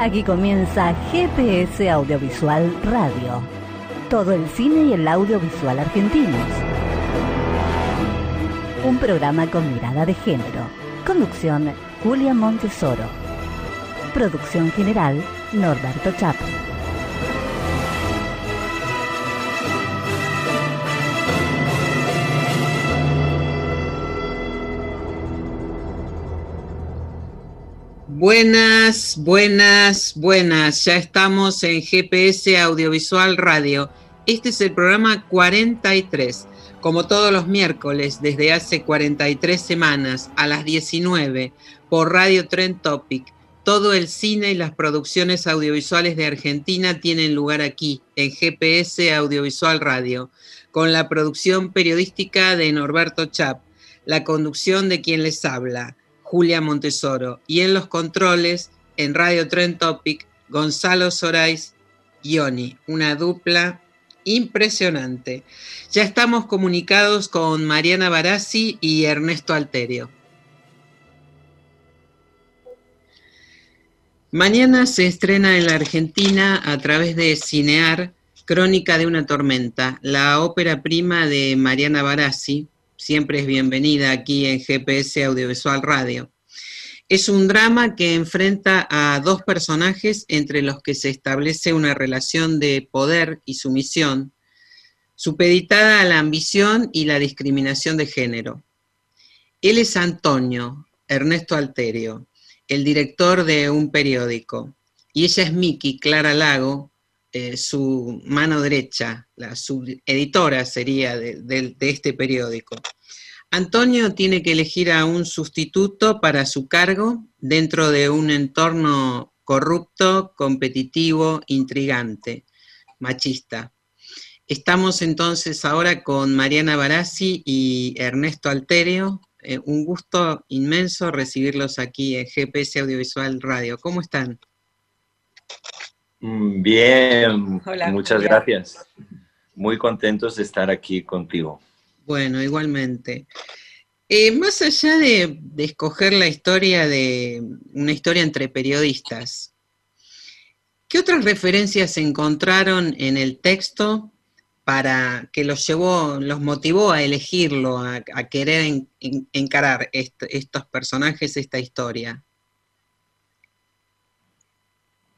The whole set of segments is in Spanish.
Aquí comienza GPS Audiovisual Radio. Todo el cine y el audiovisual argentinos. Un programa con mirada de género. Conducción Julia Montesoro. Producción general Norberto Chapo. Buenas, buenas, buenas. Ya estamos en GPS Audiovisual Radio. Este es el programa 43. Como todos los miércoles, desde hace 43 semanas, a las 19, por Radio Trend Topic, todo el cine y las producciones audiovisuales de Argentina tienen lugar aquí, en GPS Audiovisual Radio, con la producción periodística de Norberto Chap, la conducción de quien les habla, Julia Montesoro, y en los controles, en Radio Trend Topic, Gonzalo Sorais Ioni, una dupla impresionante. Ya estamos comunicados con Mariana Barassi y Ernesto Alterio. Mañana se estrena en la Argentina a través de Cinear Crónica de una tormenta, la ópera prima de Mariana Barassi, siempre es bienvenida aquí en GPS Audiovisual Radio. Es un drama que enfrenta a dos personajes entre los que se establece una relación de poder y sumisión, supeditada a la ambición y la discriminación de género. Él es Antonio, Ernesto Alterio, el director de un periódico, y ella es Miki, Clara Lago, eh, su mano derecha, la subeditora sería de este periódico. Antonio tiene que elegir a un sustituto para su cargo dentro de un entorno corrupto, competitivo, intrigante, machista. Estamos entonces ahora con Mariana Barassi y Ernesto Alterio. Eh, un gusto inmenso recibirlos aquí en GPS Audiovisual Radio. ¿Cómo están? Mm, bien, muchas gracias. Muy contentos de estar aquí contigo. Bueno, igualmente. Eh, más allá de, escoger la historia de una historia entre periodistas, ¿qué otras referencias se encontraron en el texto para que los llevó, los motivó a elegirlo, a, querer encarar estos personajes, esta historia? Mm.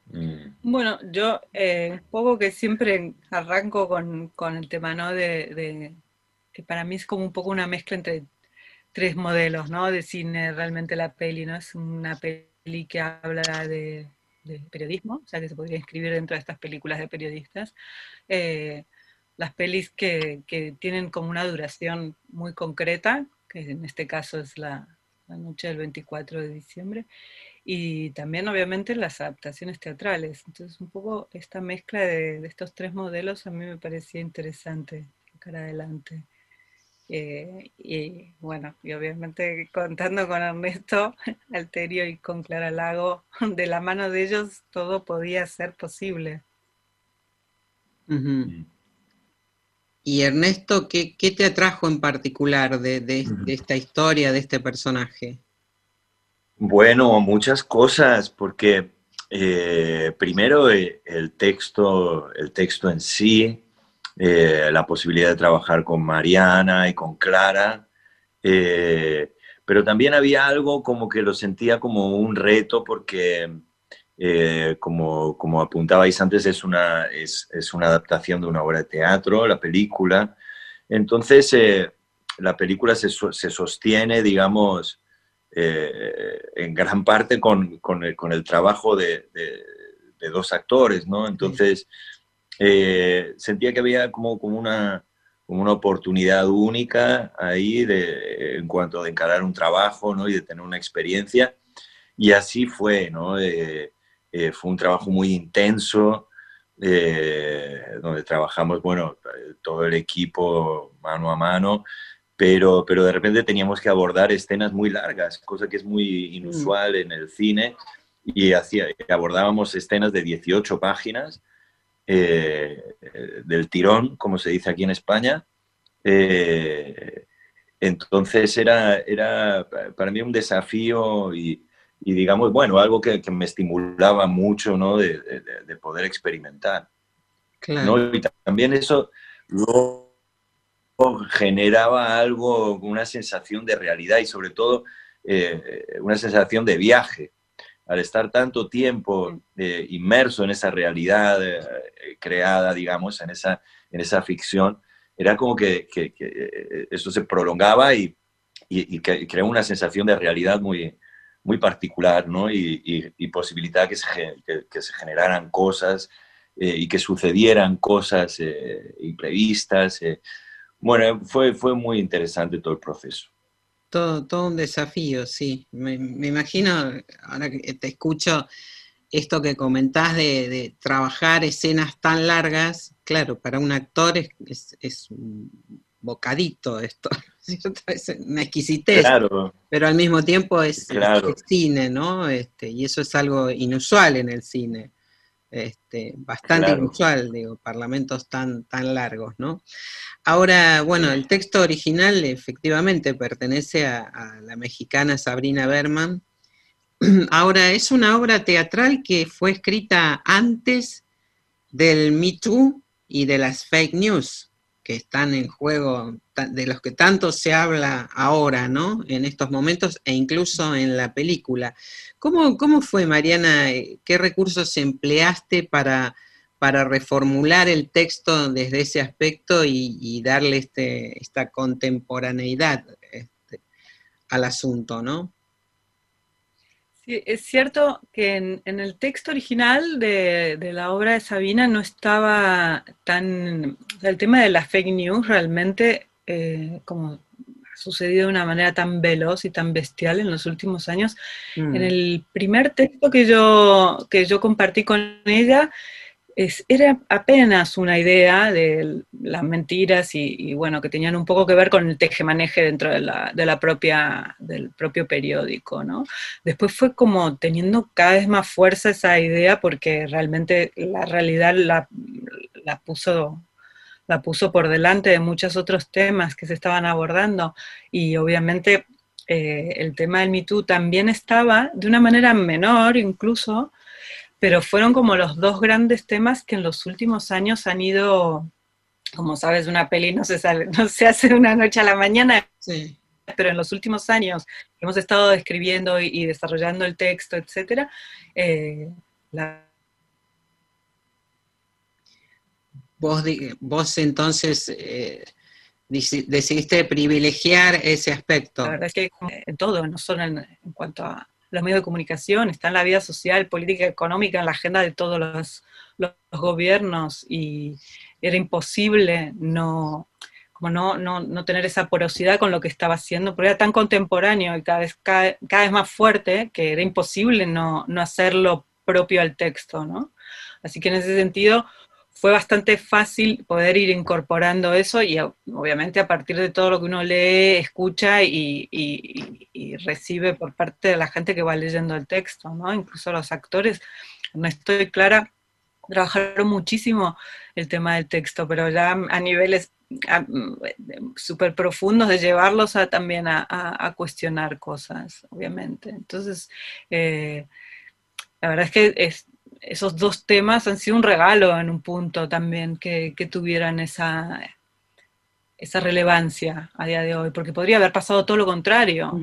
Bueno, yo eh, un poco que siempre arranco con, el tema ¿no? de que para mí es como un poco una mezcla entre tres modelos, ¿no? De cine, realmente la peli, ¿no? Es una peli que habla de, periodismo, o sea, que se podría inscribir dentro de estas películas de periodistas. Eh, las pelis que, tienen como una duración muy concreta, que en este caso es la, noche del 24 de diciembre, y también obviamente las adaptaciones teatrales. Entonces un poco esta mezcla de, de estos tres modelos a mí me parecía interesante cara adelante. Eh, y bueno, y obviamente contando con Ernesto Alterio y con Clara Lago, de la mano de ellos todo podía ser posible. Y Ernesto, ¿qué, te atrajo en particular de, esta historia, de este personaje? Bueno, muchas cosas, porque eh, primero eh, el texto, el texto en sí, eh, la posibilidad de trabajar con Mariana y con Clara, pero también había algo como que lo sentía como un reto porque, como, como, apuntabais antes, es una, es, es, una adaptación de una obra de teatro, la película. Entonces, la película se, se, sostiene, digamos, en gran parte con, con, el, con el, trabajo de, de, dos actores, ¿no? Entonces... Eh, sentía que había como, como una, una oportunidad única ahí de, en cuanto a encarar un trabajo ¿no? y de tener una experiencia. Y así fue, ¿no? Eh, eh, fue un trabajo muy intenso, eh, donde trabajamos, bueno, todo el equipo mano a mano, pero, pero de repente teníamos que abordar escenas muy largas, cosa que es muy inusual en el cine, y hacía, abordábamos escenas de 18 páginas eh, del tirón, como se dice aquí en España. Eh, entonces era, era para mí un desafío y, digamos, bueno, algo que, me estimulaba mucho, ¿no? De, poder experimentar. Claro. Y también eso luego generaba algo, una sensación de realidad y sobre todo eh, una sensación de viaje al estar tanto tiempo eh, inmerso en esa realidad eh, creada, digamos, en esa, en esa ficción, era como que, que, eso se prolongaba y, y, creó una sensación de realidad muy, muy particular, ¿no? Y, y posibilidad que se, que, se generaran cosas y que sucedieran cosas imprevistas. Bueno, fue, fue muy interesante todo el proceso. Todo, todo un desafío, sí. Me, imagino, ahora que te escucho, esto que comentás de, trabajar escenas tan largas, claro, para un actor es, es, un bocadito esto, ¿cierto? Es una exquisitez, pero al mismo tiempo es, cine, ¿no? Este, y eso es algo inusual en el cine. Este, bastante inusual, digo, parlamentos tan, tan largos, ¿no? Ahora, bueno, el texto original efectivamente pertenece a, la mexicana Sabrina Berman. Ahora, es una obra teatral que fue escrita antes del Me Too y de las fake news que están en juego, de los que tanto se habla ahora, ¿no? En estos momentos e incluso en la película. ¿Cómo, cómo fue, Mariana? ¿Qué recursos empleaste para, para reformular el texto desde ese aspecto y, darle este, esta contemporaneidad este, al asunto, ¿no? Sí, es cierto que en, el texto original de, la obra de Sabina no estaba tan... el tema de la fake news realmente, eh, como ha sucedido de una manera tan veloz y tan bestial en los últimos años, en mm. el primer texto que yo, que yo compartí con ella, era apenas una idea de las mentiras y, bueno, que tenían un poco que ver con el tejemaneje dentro de la, propia, del propio periódico, ¿no? Después fue como teniendo cada vez más fuerza esa idea porque realmente la realidad la, puso la puso por delante de muchos otros temas que se estaban abordando y obviamente eh, el tema del Me también estaba de una manera menor incluso, pero fueron como los dos grandes temas que en los últimos años han ido, como sabes, una peli no se, sale, no se hace de una noche a la mañana, pero en los últimos años hemos estado escribiendo y, desarrollando el texto, etc. Eh, vos, vos entonces eh, decidiste privilegiar ese aspecto. La verdad es que en todo, no solo en cuanto a los medios de comunicación, está en la vida social, política, económica, en la agenda de todos los, gobiernos y era imposible no, como no, no, tener esa porosidad con lo que estaba haciendo, porque era tan contemporáneo y cada vez, cada, vez más fuerte que era imposible no, no hacerlo propio al texto, ¿no? Así que en ese sentido fue bastante fácil poder ir incorporando eso y obviamente a partir de todo lo que uno lee, escucha y, recibe por parte de la gente que va leyendo el texto, ¿no? Incluso los actores, no estoy clara, trabajaron muchísimo el tema del texto, pero ya a niveles súper profundos de llevarlos a, también a, cuestionar cosas, obviamente. Entonces, eh, la verdad es que es, esos dos temas han sido un regalo en un punto también que, tuvieran esa, esa relevancia a día de hoy, porque podría haber pasado todo lo contrario.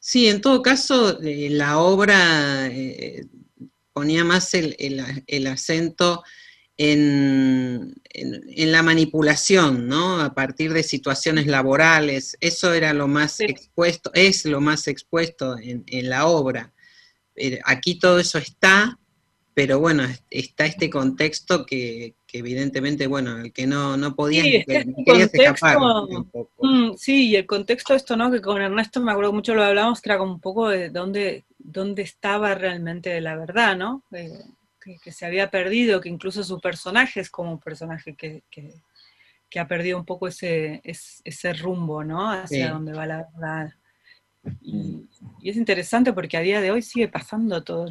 Sí, en todo caso, eh, la obra eh, ponía más el, acento en, la manipulación, ¿no? A partir de situaciones laborales. Eso era lo más expuesto, es lo más expuesto en la obra. Eh, aquí todo eso está, pero bueno, está este contexto que, evidentemente, bueno, el que no, no podía, sí, escapar. Mm, sí, y el contexto de esto, ¿no? Que con Ernesto me acuerdo mucho lo hablamos, que era como un poco de dónde, dónde estaba realmente la verdad, ¿no? que, se había perdido, que incluso su personaje es como un personaje que, ha perdido un poco ese, ese, rumbo, ¿no? Hacia dónde va la verdad. Y, es interesante porque a día de hoy sigue pasando todo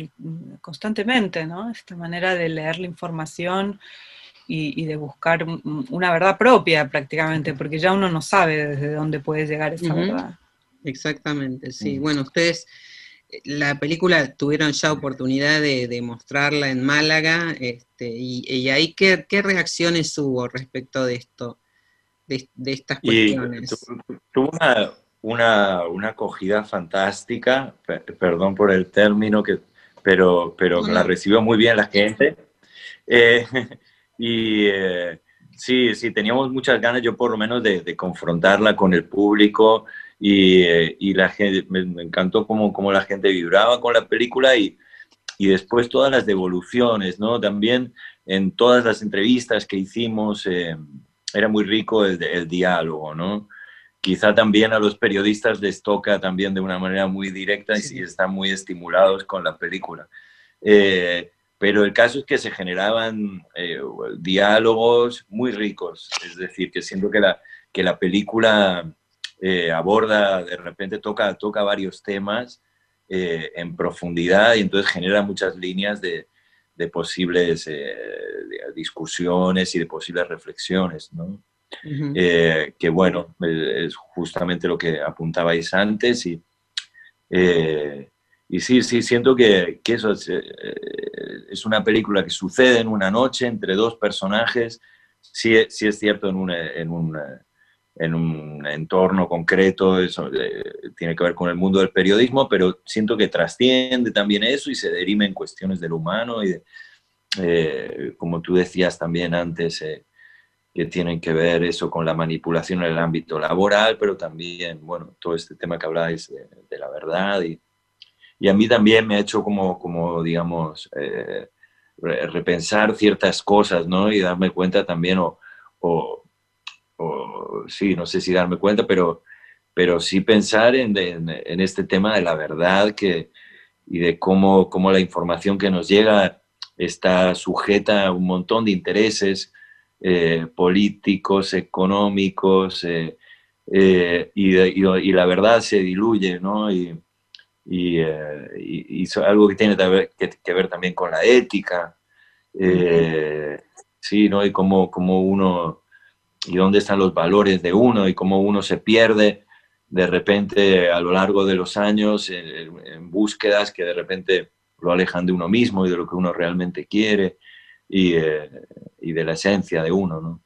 constantemente, ¿no? Esta manera de leer la información y, de buscar una verdad propia prácticamente, porque ya uno no sabe desde dónde puede llegar esa verdad. Exactamente, sí. Bueno, ustedes la película tuvieron ya oportunidad de, mostrarla en Málaga, este, y, ahí ¿qué, reacciones hubo respecto de esto, de, estas cuestiones? tuvo una, una, una acogida fantástica, perdón por el término, que, pero, pero la recibió muy bien la gente. Eh, y eh, sí, sí, teníamos muchas ganas, yo por lo menos, de, confrontarla con el público y, eh, y la gente, me, encantó cómo, cómo, la gente vibraba con la película y, y después todas las devoluciones, ¿no? También en todas las entrevistas que hicimos era muy rico el, el diálogo, ¿no? Quizá también a los periodistas les toca también de una manera muy directa y están muy estimulados con la película. Eh, pero el caso es que se generaban eh, diálogos muy ricos, es decir, que siento que la, que la película eh, aborda, de repente toca, toca varios temas en profundidad y entonces genera muchas líneas de, de posibles discusiones y de posibles reflexiones, ¿no? Eh, que bueno, eh, es justamente lo que apuntabais antes y, eh, y sí, sí, siento que, que eso es, una película que sucede en una noche entre dos personajes, sí, sí es cierto en un, en un, en un entorno concreto, eso tiene que ver con el mundo del periodismo, pero siento que trasciende también eso y se deriva en cuestiones del humano y como tú decías también antes, que tienen que ver eso con la manipulación en el ámbito laboral, pero también, bueno, todo este tema que habláis de, la verdad y, y, a mí también me ha hecho como, como digamos, eh, repensar ciertas cosas, ¿no? Y darme cuenta también, o, o, sí, no sé si darme cuenta, pero, pero sí pensar en, en, este tema de la verdad que, y de cómo, cómo la información que nos llega está sujeta a un montón de intereses, eh, políticos, económicos, eh, eh, y, la verdad se diluye, ¿no? Y, y, algo que tiene que ver, también con la ética, sí, ¿no? Y cómo, cómo, uno, y dónde están los valores de uno, y cómo uno se pierde de repente a lo largo de los años en búsquedas que de repente lo alejan de uno mismo y de lo que uno realmente quiere. Eh, y, de la esencia de uno, ¿no?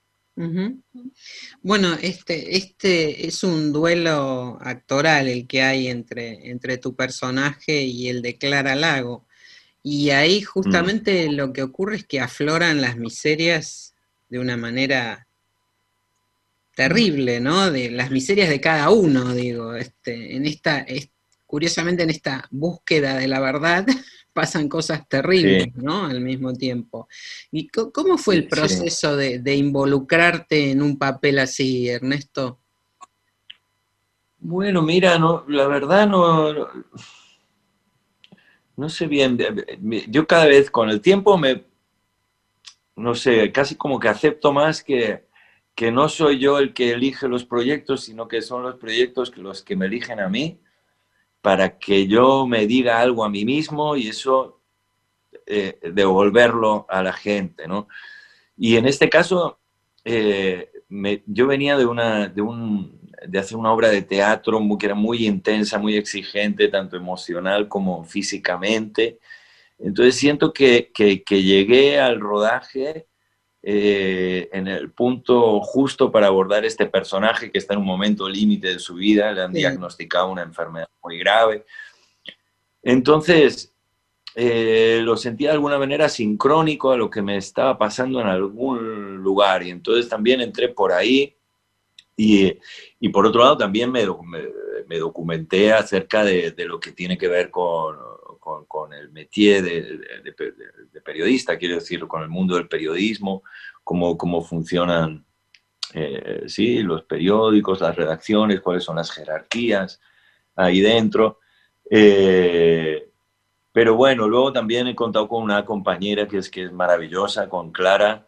Bueno, este, este es un duelo actoral el que hay entre, entre tu personaje y el de Clara Lago. Y ahí justamente mm. lo que ocurre es que afloran las miserias de una manera terrible, ¿no? De las miserias de cada uno, digo, este, en esta, curiosamente en esta búsqueda de la verdad, pasan cosas terribles, ¿no? Al mismo tiempo. ¿Y cómo fue el proceso de, involucrarte en un papel así, Ernesto? Bueno, mira, no, la verdad no, no, sé bien. Yo cada vez con el tiempo me, no sé, casi como que acepto más que, que no soy yo el que elige los proyectos, sino que son los proyectos los que me eligen a mí para que yo me diga algo a mí mismo y eso eh, devolverlo a la gente, ¿no? Y en este caso, eh, yo venía de, hacer una obra de teatro que era muy intensa, muy exigente, tanto emocional como físicamente. Entonces siento que, que llegué al rodaje eh, en el punto justo para abordar este personaje que está en un momento límite de su vida, le han diagnosticado una enfermedad muy grave. Entonces, eh, lo sentía de alguna manera sincrónico a lo que me estaba pasando en algún lugar y entonces también entré por ahí y, y por otro lado también me, me, documenté acerca de, de, lo que tiene que ver con, con, el métier de, periodista, quiero decir, con el mundo del periodismo, cómo, cómo funcionan eh, sí, los periódicos, las redacciones, cuáles son las jerarquías ahí dentro. Eh, pero bueno, luego también he contado con una compañera que es, que es maravillosa, con Clara,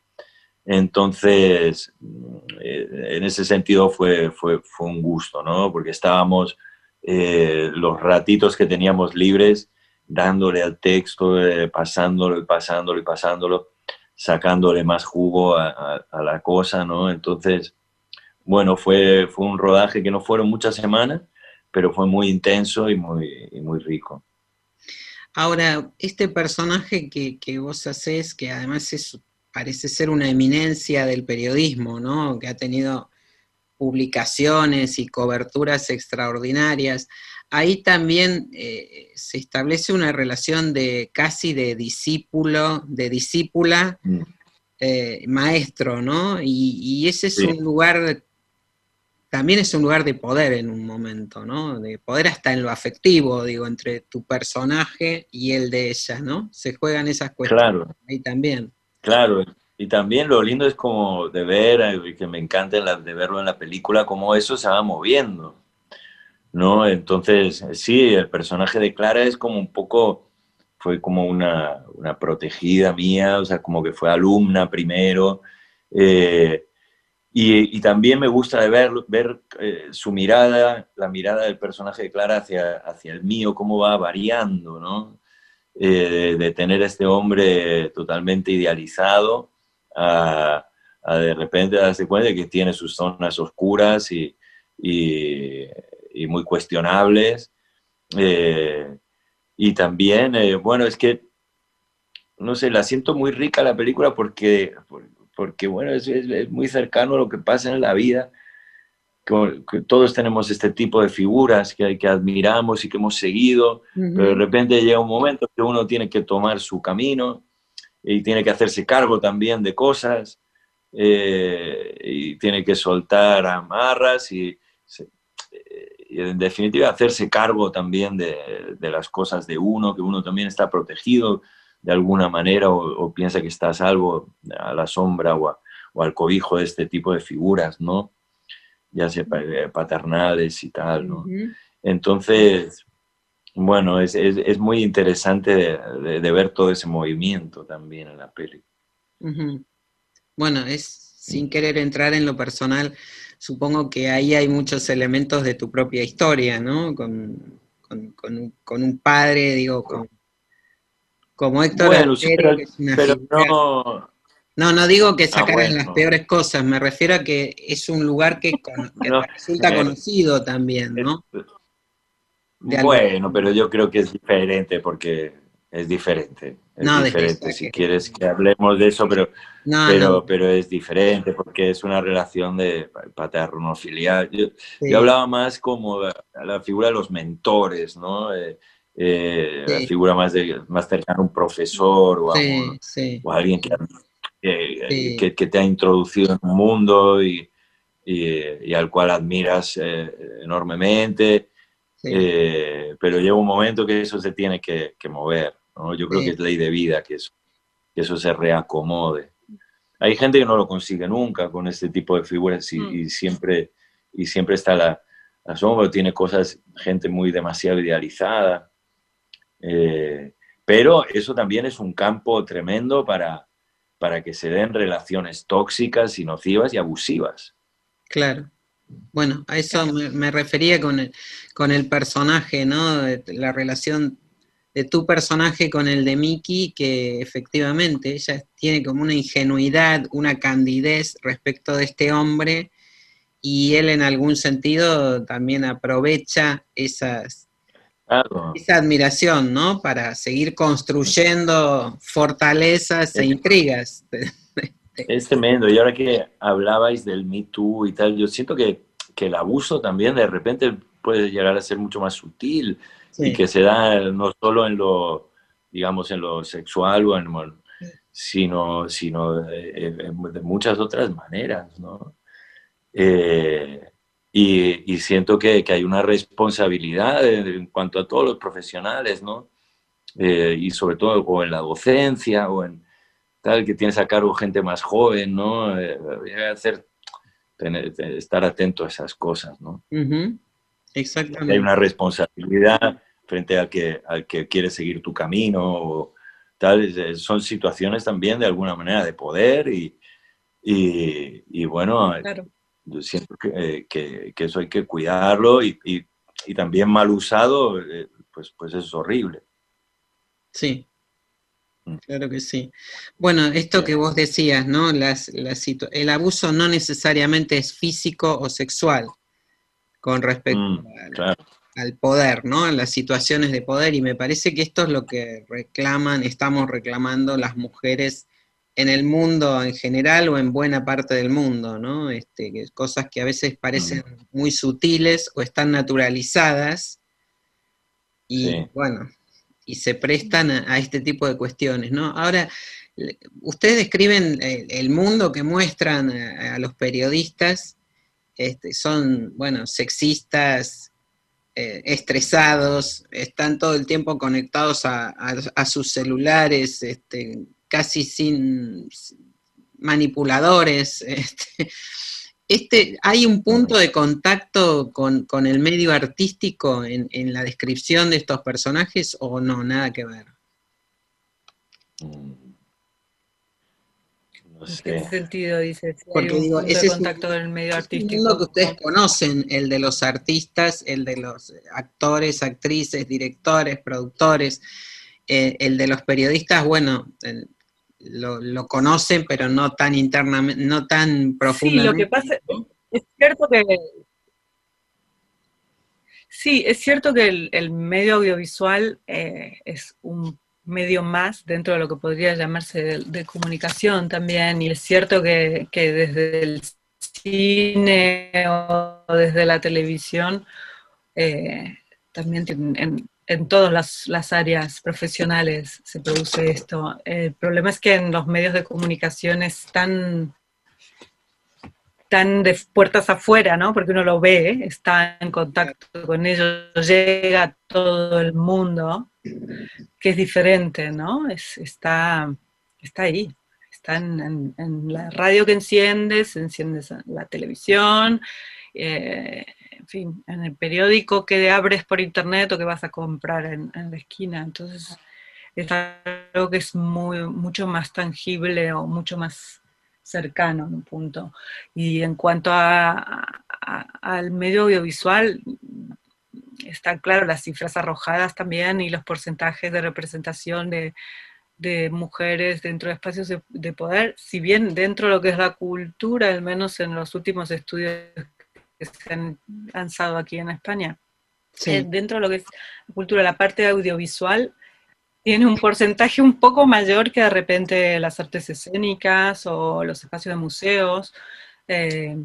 Entonces, eh, en ese sentido fue, fue, fue un gusto, ¿no? Porque estábamos eh, los ratitos que teníamos libres dándole al texto, eh, pasándolo y pasándolo y pasándolo, sacándole más jugo a, la cosa, ¿no? Entonces, bueno, fue, fue un rodaje que no fueron muchas semanas, pero fue muy intenso y muy, muy rico. Ahora, este personaje que, que vos haces, que además es parece ser una eminencia del periodismo, ¿no? Que ha tenido publicaciones y coberturas extraordinarias. Ahí también eh, se establece una relación de casi de discípulo, de discípula, mm. eh, maestro, ¿no? Y, ese es un lugar, también es un lugar de poder en un momento, ¿no? De poder hasta en lo afectivo, digo, entre tu personaje y el de ella, ¿no? Se juegan esas cuestiones claro. ahí también. Claro, y también lo lindo es como de ver, eh, que me encanta de verlo en la película, cómo eso se va moviendo, ¿no? Entonces, sí, el personaje de Clara es como un poco, fue como una, una protegida mía, o sea, como que fue alumna primero, eh, y, también me gusta de ver, ver eh, su mirada, la mirada del personaje de Clara hacia, hacia el mío, cómo va variando, ¿no? Eh, de, tener a este hombre totalmente idealizado a, de repente darse cuenta de que tiene sus zonas oscuras y, y, muy cuestionables. Eh, y también, eh, bueno, es que, no sé, la siento muy rica la película porque, porque bueno, es, es muy cercano a lo que pasa en la vida que, todos tenemos este tipo de figuras que, que admiramos y que hemos seguido, pero de repente llega un momento que uno tiene que tomar su camino y tiene que hacerse cargo también de cosas eh, y tiene que soltar amarras y, y, en definitiva hacerse cargo también de, de, las cosas de uno, que uno también está protegido de alguna manera o, piensa que está a salvo a la sombra o, o al cobijo de este tipo de figuras, ¿no? Ya sea eh, paternales y tal, ¿no? Entonces, bueno, es, es, muy interesante de, ver todo ese movimiento también en la peli. Bueno, es sin querer entrar en lo personal, supongo que ahí hay muchos elementos de tu propia historia, ¿no? Con, con, un padre, digo, con, como Héctor bueno, pero, no, no, no digo que ah, sacaran las peores cosas, me refiero a que es un lugar que, resulta conocido también, ¿no? bueno, pero yo creo que es diferente porque es diferente. Es no, diferente, si quieres que hablemos de eso, pero, pero, pero es diferente porque es una relación de paterno-filial. Yo, hablaba más como la, figura de los mentores, ¿no? Eh, eh, la figura más, de, más cercana a un profesor o a, o a alguien que eh, que, que, te ha introducido en un mundo y, y, al cual admiras eh, enormemente, eh, pero llega un momento que eso se tiene que, que mover. ¿no? Yo creo que es ley de vida que eso, que eso se reacomode. Hay gente que no lo consigue nunca con este tipo de figuras y, mm. y siempre, y siempre está la, asombro, tiene cosas, gente muy demasiado idealizada. Eh, pero eso también es un campo tremendo para, para que se den relaciones tóxicas y nocivas y abusivas. Claro. Bueno, a eso me, refería con el, con el personaje, ¿no? La relación de tu personaje con el de Mickey, que efectivamente ella tiene como una ingenuidad, una candidez respecto de este hombre, y él en algún sentido también aprovecha esas, esa admiración, ¿no? Para seguir construyendo fortalezas e intrigas. Es tremendo. Y ahora que hablabais del Me Too y tal, yo siento que, que el abuso también de repente puede llegar a ser mucho más sutil y que se da no solo en lo, digamos, en lo sexual, o en, sino, sino de, muchas otras maneras, ¿no? Eh, y, y, siento que, que, hay una responsabilidad en cuanto a todos los profesionales, ¿no? Eh, y sobre todo o en la docencia o en tal, que tienes a cargo gente más joven, ¿no? Eh, hacer, estar atento a esas cosas, ¿no? Exactamente. Hay una responsabilidad frente al que, al que quiere seguir tu camino o tal. Son situaciones también de alguna manera de poder y, y, bueno, yo siento que, que, eso hay que cuidarlo y, y, también mal usado, eh, pues, pues es horrible. Sí, mm. Claro que sí. Bueno, esto que vos decías, ¿no? Las, el abuso no necesariamente es físico o sexual con respecto mm, al, poder, ¿no? En las situaciones de poder, y me parece que esto es lo que reclaman, estamos reclamando las mujeres en el mundo en general o en buena parte del mundo, ¿no? Este, cosas que a veces parecen mm. muy sutiles o están naturalizadas y bueno, y se prestan a, este tipo de cuestiones, ¿no? Ahora, ustedes describen el, mundo que muestran a los periodistas este, son, bueno, sexistas, eh, estresados, están todo el tiempo conectados a, sus celulares, este, casi sin manipuladores. Este, este, ¿Hay un punto de contacto con, el medio artístico en, la descripción de estos personajes o no? Nada que ver. Mm. ¿En qué sentido dices? Porque digo, ese contacto con el medio artístico. Lo que ustedes conocen, el de los artistas, el de los actores, actrices, directores, productores, eh, el de los periodistas, bueno, lo, conocen, pero no tan internamente, no tan profundamente. Sí, lo que pasa es cierto que Sí, es cierto que el, medio audiovisual eh, es un medio más dentro de lo que podría llamarse de, comunicación también, y es cierto que, desde el cine o desde la televisión, eh, también en, en todas las, áreas profesionales se produce esto. El problema es que en los medios de comunicación es tan, tan de puertas afuera, ¿no? Porque uno lo ve, está en contacto con ellos, llega a todo el mundo, que es diferente, ¿no? Es, está, está ahí, está en, la radio que enciendes, enciendes la televisión, eh, fin, en el periódico que abres por internet o que vas a comprar en, la esquina. Entonces, es algo que es muy, mucho más tangible o mucho más cercano en un punto. Y en cuanto al medio audiovisual, están claro las cifras arrojadas también y los porcentajes de representación de, mujeres dentro de espacios de, poder, si bien dentro de lo que es la cultura, al menos en los últimos estudios que se han lanzado aquí en España, eh, dentro de lo que es la cultura, la parte audiovisual tiene un porcentaje un poco mayor que de repente las artes escénicas o los espacios de museos. Eh,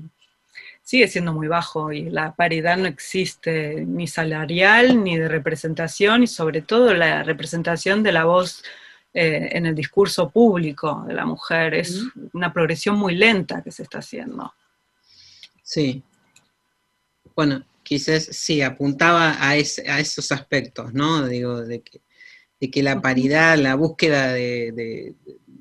sigue siendo muy bajo y la paridad no existe ni salarial ni de representación y sobre todo la representación de la voz eh, en el discurso público de la mujer. Es una progresión muy lenta que se está haciendo. Sí. Bueno, quizás sí, apuntaba a, a esos aspectos, ¿no? Digo, de que de que la paridad, la búsqueda de,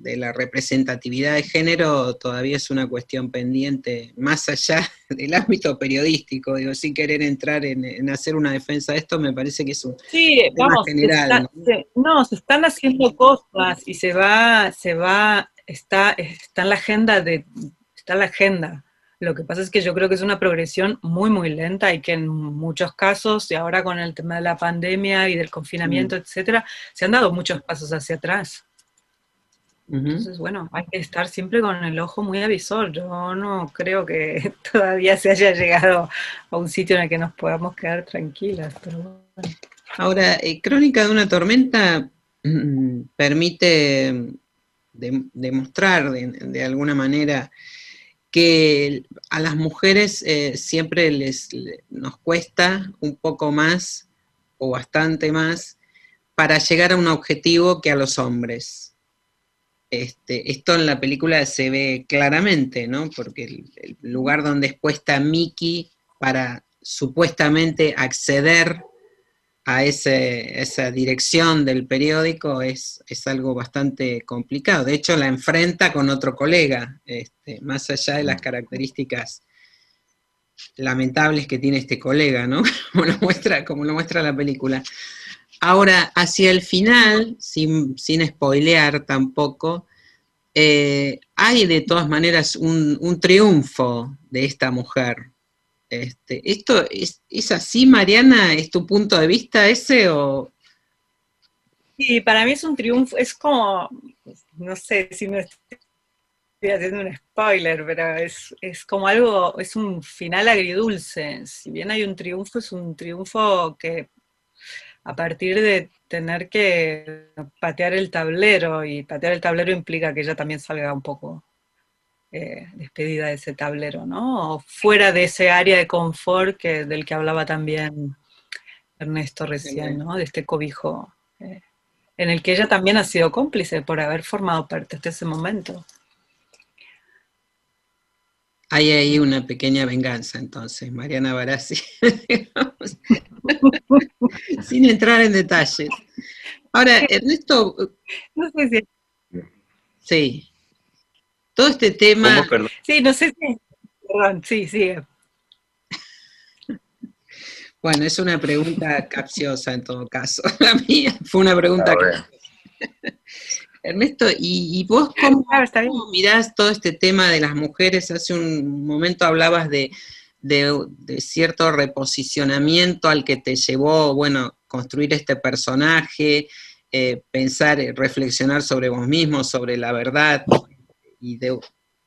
la representatividad de género todavía es una cuestión pendiente, más allá del ámbito periodístico, digo, sin querer entrar en, hacer una defensa de esto, me parece que es un sí, vamos, general. ¿no? Se, están haciendo cosas y se va, se va, está, está en la agenda de, está la agenda lo que pasa es que yo creo que es una progresión muy, muy lenta y que en muchos casos, y ahora con el tema de la pandemia y del confinamiento, mm. etcétera, se han dado muchos pasos hacia atrás. Entonces, bueno, hay que estar siempre con el ojo muy avisor. Yo no creo que todavía se haya llegado a un sitio en el que nos podamos quedar tranquilas. Ahora, eh, Crónica de una tormenta mm, permite demostrar de alguna manera que a las mujeres eh, siempre les, nos cuesta un poco más o bastante más para llegar a un objetivo que a los hombres. Este, esto en la película se ve claramente, ¿no? Porque el, el lugar donde es puesta Mickey para supuestamente acceder a esa dirección del periódico es, es, algo bastante complicado. De hecho, la enfrenta con otro colega, este, más allá de las mm. características lamentables que tiene este colega, ¿no? Como lo muestra, como lo muestra la película. Ahora, hacia el final, sin, sin spoilear tampoco, eh, hay de todas maneras un, un triunfo de esta mujer, este, ¿Esto es, así, Mariana? ¿Es tu punto de vista ese o...? Sí, para mí es un triunfo, es como, no sé si me estoy haciendo un spoiler, pero es, es como algo, es un final agridulce. Si bien hay un triunfo, es un triunfo que a partir de tener que patear el tablero, y patear el tablero implica que ella también salga un poco eh, despedida de ese tablero, ¿no? O fuera de ese área de confort que, del que hablaba también Ernesto recién, ¿no? De este cobijo eh, en el que ella también ha sido cómplice por haber formado parte de ese momento. Hay ahí una pequeña venganza entonces, Mariana Barassi, sin entrar en detalles. Ahora, Ernesto... No sé si... Sí. Todo este tema... Sí, no sé si... Perdón, sí, sí. Bueno, es una pregunta capciosa en todo caso. La mía fue una pregunta Ernesto, ¿y, vos cómo, mirás todo este tema de las mujeres? Hace un momento hablabas de, cierto reposicionamiento al que te llevó, bueno, construir este personaje, eh, pensar, reflexionar sobre vos mismo, sobre la verdad, y de,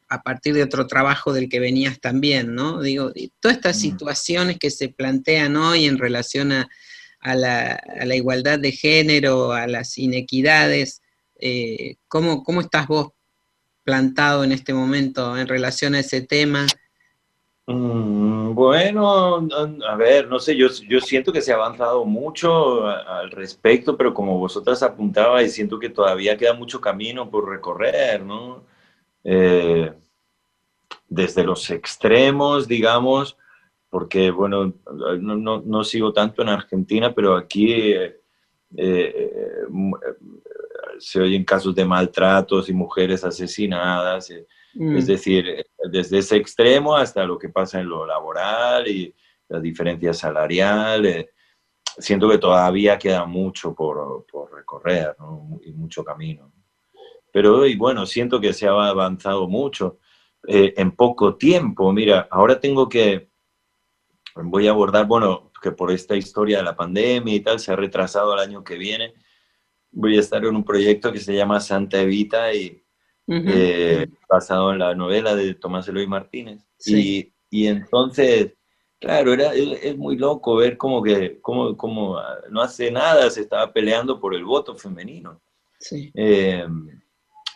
a partir de otro trabajo del que venías también, ¿no? Digo, todas estas mm. situaciones que se plantean hoy en relación a, la, igualdad de género, a las inequidades, eh, ¿cómo, estás vos plantado en este momento en relación a ese tema? Mm, bueno, a ver, no sé, yo, yo siento que se ha avanzado mucho al respecto, pero como vosotras apuntabais, siento que todavía queda mucho camino por recorrer, ¿no? Eh, desde los extremos, digamos, porque, bueno, no, sigo tanto en Argentina, pero aquí eh, eh, se oyen casos de maltratos y mujeres asesinadas, mm. es decir, desde ese extremo hasta lo que pasa en lo laboral y las diferencias salariales. Siento que todavía queda mucho por, por recorrer y mucho camino pero y bueno, siento que se ha avanzado mucho eh, en poco tiempo. Mira, ahora tengo que, voy a abordar, bueno, que por esta historia de la pandemia y tal, se ha retrasado el año que viene. Voy a estar en un proyecto que se llama Santa Evita y eh, basado en la novela de Tomás Eloy Martínez. Y, y, entonces, claro, era, es, muy loco ver cómo que cómo, cómo no hace nada, se estaba peleando por el voto femenino. Sí. Eh,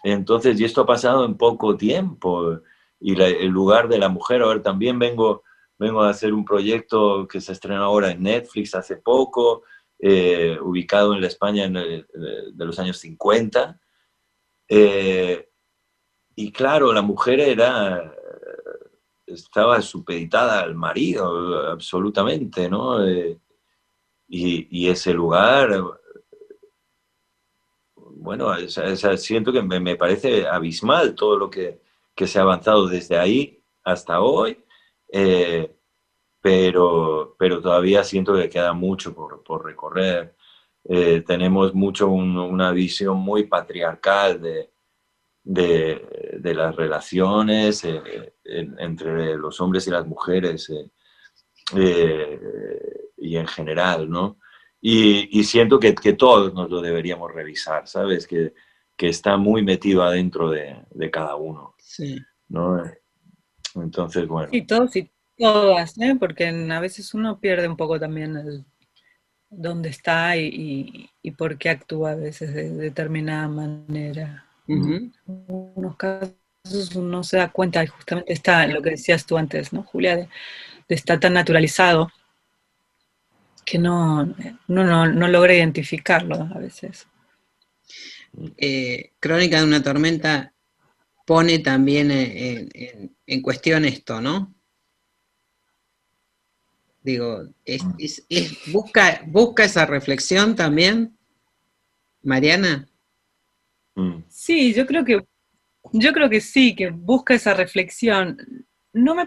entonces, y esto ha pasado en poco tiempo. Y el lugar de la mujer, ahora también vengo, vengo a hacer un proyecto que se estrenó ahora en Netflix hace poco, eh, ubicado en la España de los años 50. Eh, y claro, la mujer era, estaba supeditada al marido, absolutamente, ¿no? Eh, y, ese lugar bueno, siento que me, parece abismal todo lo que, se ha avanzado desde ahí hasta hoy, eh, pero, pero todavía siento que queda mucho por, recorrer. Eh, tenemos mucho una visión muy patriarcal de, de, las relaciones eh, entre los hombres y las mujeres y en general, ¿no? Y, siento que, que, todos nos lo deberíamos revisar, ¿sabes? Que, que está muy metido adentro de, de, cada uno. Sí. ¿no? Entonces, bueno. Sí, todos y todas, ¿eh? Porque a veces uno pierde un poco también el dónde está y, y, por qué actúa a veces de, determinada manera. En unos casos uno se da cuenta, y justamente está lo que decías tú antes, ¿no, Julia? De, de estar tan naturalizado que no, no, no, logra identificarlo a veces. Eh, Crónica de una tormenta pone también en, cuestión esto, ¿no? Digo, busca, busca esa reflexión también, Mariana. Mm. Sí, yo creo que yo creo que sí, que busca esa reflexión. No me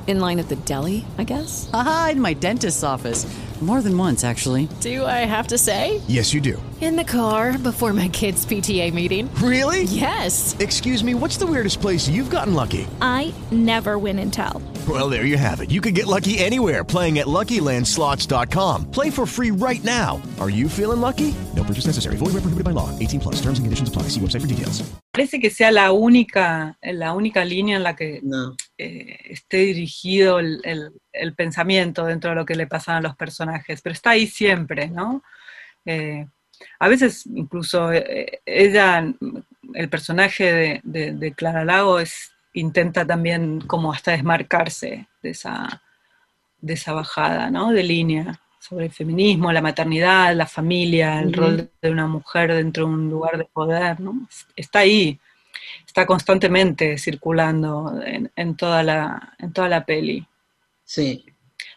in line at the deli, I guess. Aha, in my dentist's office. More than once, actually. Do I have to say? Yes, you do. In the car before my kids' PTA meeting. Really? Yes. Excuse me, what's the weirdest place you've gotten lucky? I never win and tell. Well, there you have it. You can get lucky anywhere playing at LuckyLandSlots.com. Play for free right now. Are you feeling lucky? No purchase necessary. Void where prohibited by law. 18 plus. Terms and conditions apply. See website for details. Parece que sea la única, la única línea en la que no. eh, esté dirigido el, el, el, pensamiento dentro de lo que le pasan a los personajes, pero está ahí siempre, ¿no? Eh, a veces incluso eh, ella, el personaje de, de, de Clara Lago es intenta también como hasta desmarcarse de esa, de esa bajada ¿no? de línea sobre el feminismo, la maternidad, la familia, el rol de una mujer dentro de un lugar de poder, ¿no? Está ahí, está constantemente circulando en, toda, la, en toda la peli. Sí.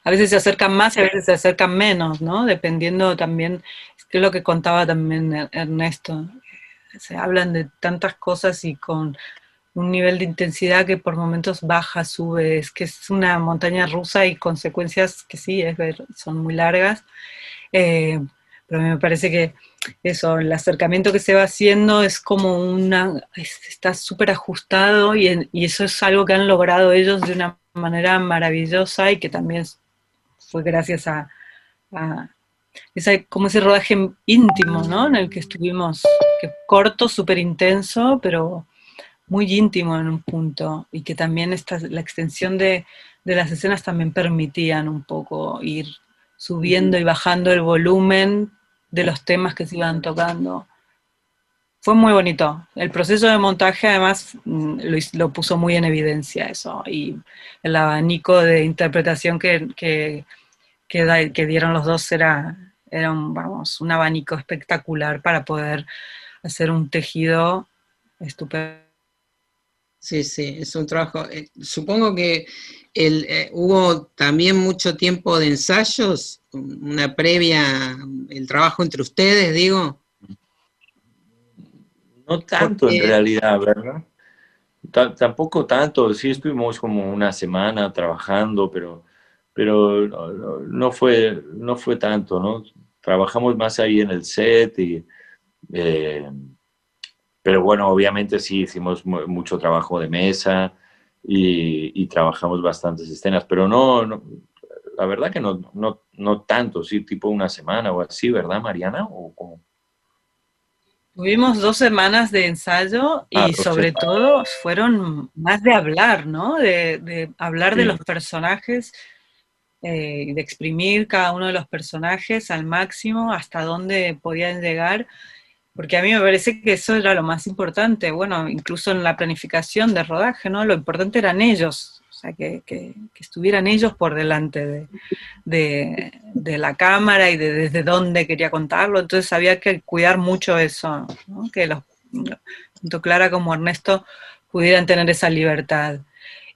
A veces se acercan más y a veces se acercan menos, ¿no? Dependiendo también, que es lo que contaba también Ernesto. Se hablan de tantas cosas y con un nivel de intensidad que por momentos baja, sube, es que es una montaña rusa y consecuencias que sí, es ver, son muy largas. Eh, pero me parece que eso, el acercamiento que se va haciendo es como una, está súper ajustado y, y, eso es algo que han logrado ellos de una manera maravillosa y que también fue gracias a, a como ese rodaje íntimo, ¿no? En el que estuvimos, que corto, súper intenso, pero muy íntimo en un punto y que también esta, la extensión de, las escenas también permitían un poco ir subiendo y bajando el volumen de los temas que se iban tocando. Fue muy bonito. El proceso de montaje además mm, lo, puso muy en evidencia eso y el abanico de interpretación que, que, que, dieron los dos era, era un, vamos, un abanico espectacular para poder hacer un tejido estupendo Sí, sí, es un trabajo. Eh, supongo que el, eh, hubo también mucho tiempo de ensayos, una previa, el trabajo entre ustedes, digo. No tanto en realidad, ¿verdad? tampoco tanto, sí estuvimos como una semana trabajando, pero, pero no, fue, no fue tanto, ¿no? Trabajamos más ahí en el set y... Eh, pero bueno, obviamente sí hicimos mucho trabajo de mesa y, trabajamos bastantes escenas, pero no, la verdad que no, no, no, tanto, sí, tipo una semana o así, ¿verdad, Mariana? ¿O Tuvimos dos semanas de ensayo y ah, sobre todo fueron más de hablar, ¿no? De, hablar de los personajes eh, de exprimir cada uno de los personajes al máximo, hasta dónde podían llegar, porque a mí me parece que eso era lo más importante, bueno, incluso en la planificación de rodaje, ¿no? Lo importante eran ellos, que, estuvieran ellos por delante de, la cámara y de desde dónde quería contarlo, entonces había que cuidar mucho eso, que los, tanto Clara como Ernesto pudieran tener esa libertad.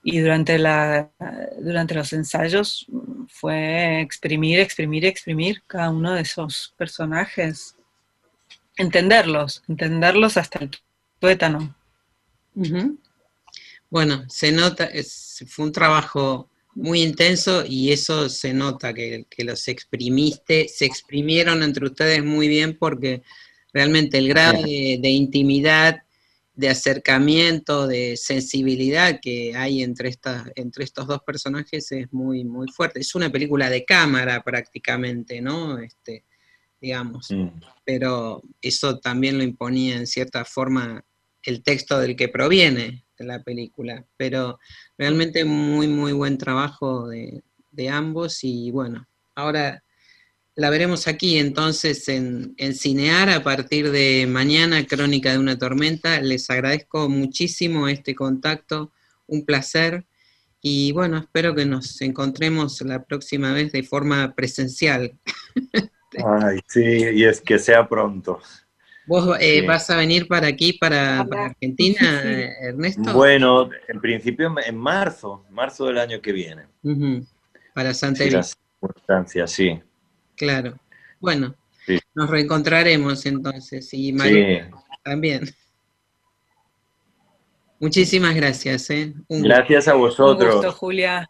Y durante los ensayos fue exprimir, exprimir, exprimir cada uno de esos personajes, entenderlos, entenderlos hasta el tuétano. Bueno, se nota, fue un trabajo muy intenso y eso se nota, que, los exprimiste, se exprimieron entre ustedes muy bien porque realmente el grado de intimidad de acercamiento, de sensibilidad que hay entre, entre estos dos personajes es muy, muy fuerte. Es una película de cámara prácticamente, ¿no? Este, digamos. Mm. Pero eso también lo imponía en cierta forma el texto del que proviene la película. Pero realmente muy, muy buen trabajo de, de ambos y bueno, ahora la veremos aquí entonces en, Cinear a partir de mañana, Crónica de una Tormenta. Les agradezco muchísimo este contacto, un placer. Y bueno, espero que nos encontremos la próxima vez de forma presencial. Ay, sí, y es que sea pronto. ¿Vos eh, vas a venir para aquí, para, Argentina, Ernesto? Bueno, en principio en marzo, marzo del año que viene. Para Santa sí, sí. Claro. Bueno, nos reencontraremos entonces. Y María también. Muchísimas gracias. ¿eh? gracias a vosotros. Un gusto, Julia.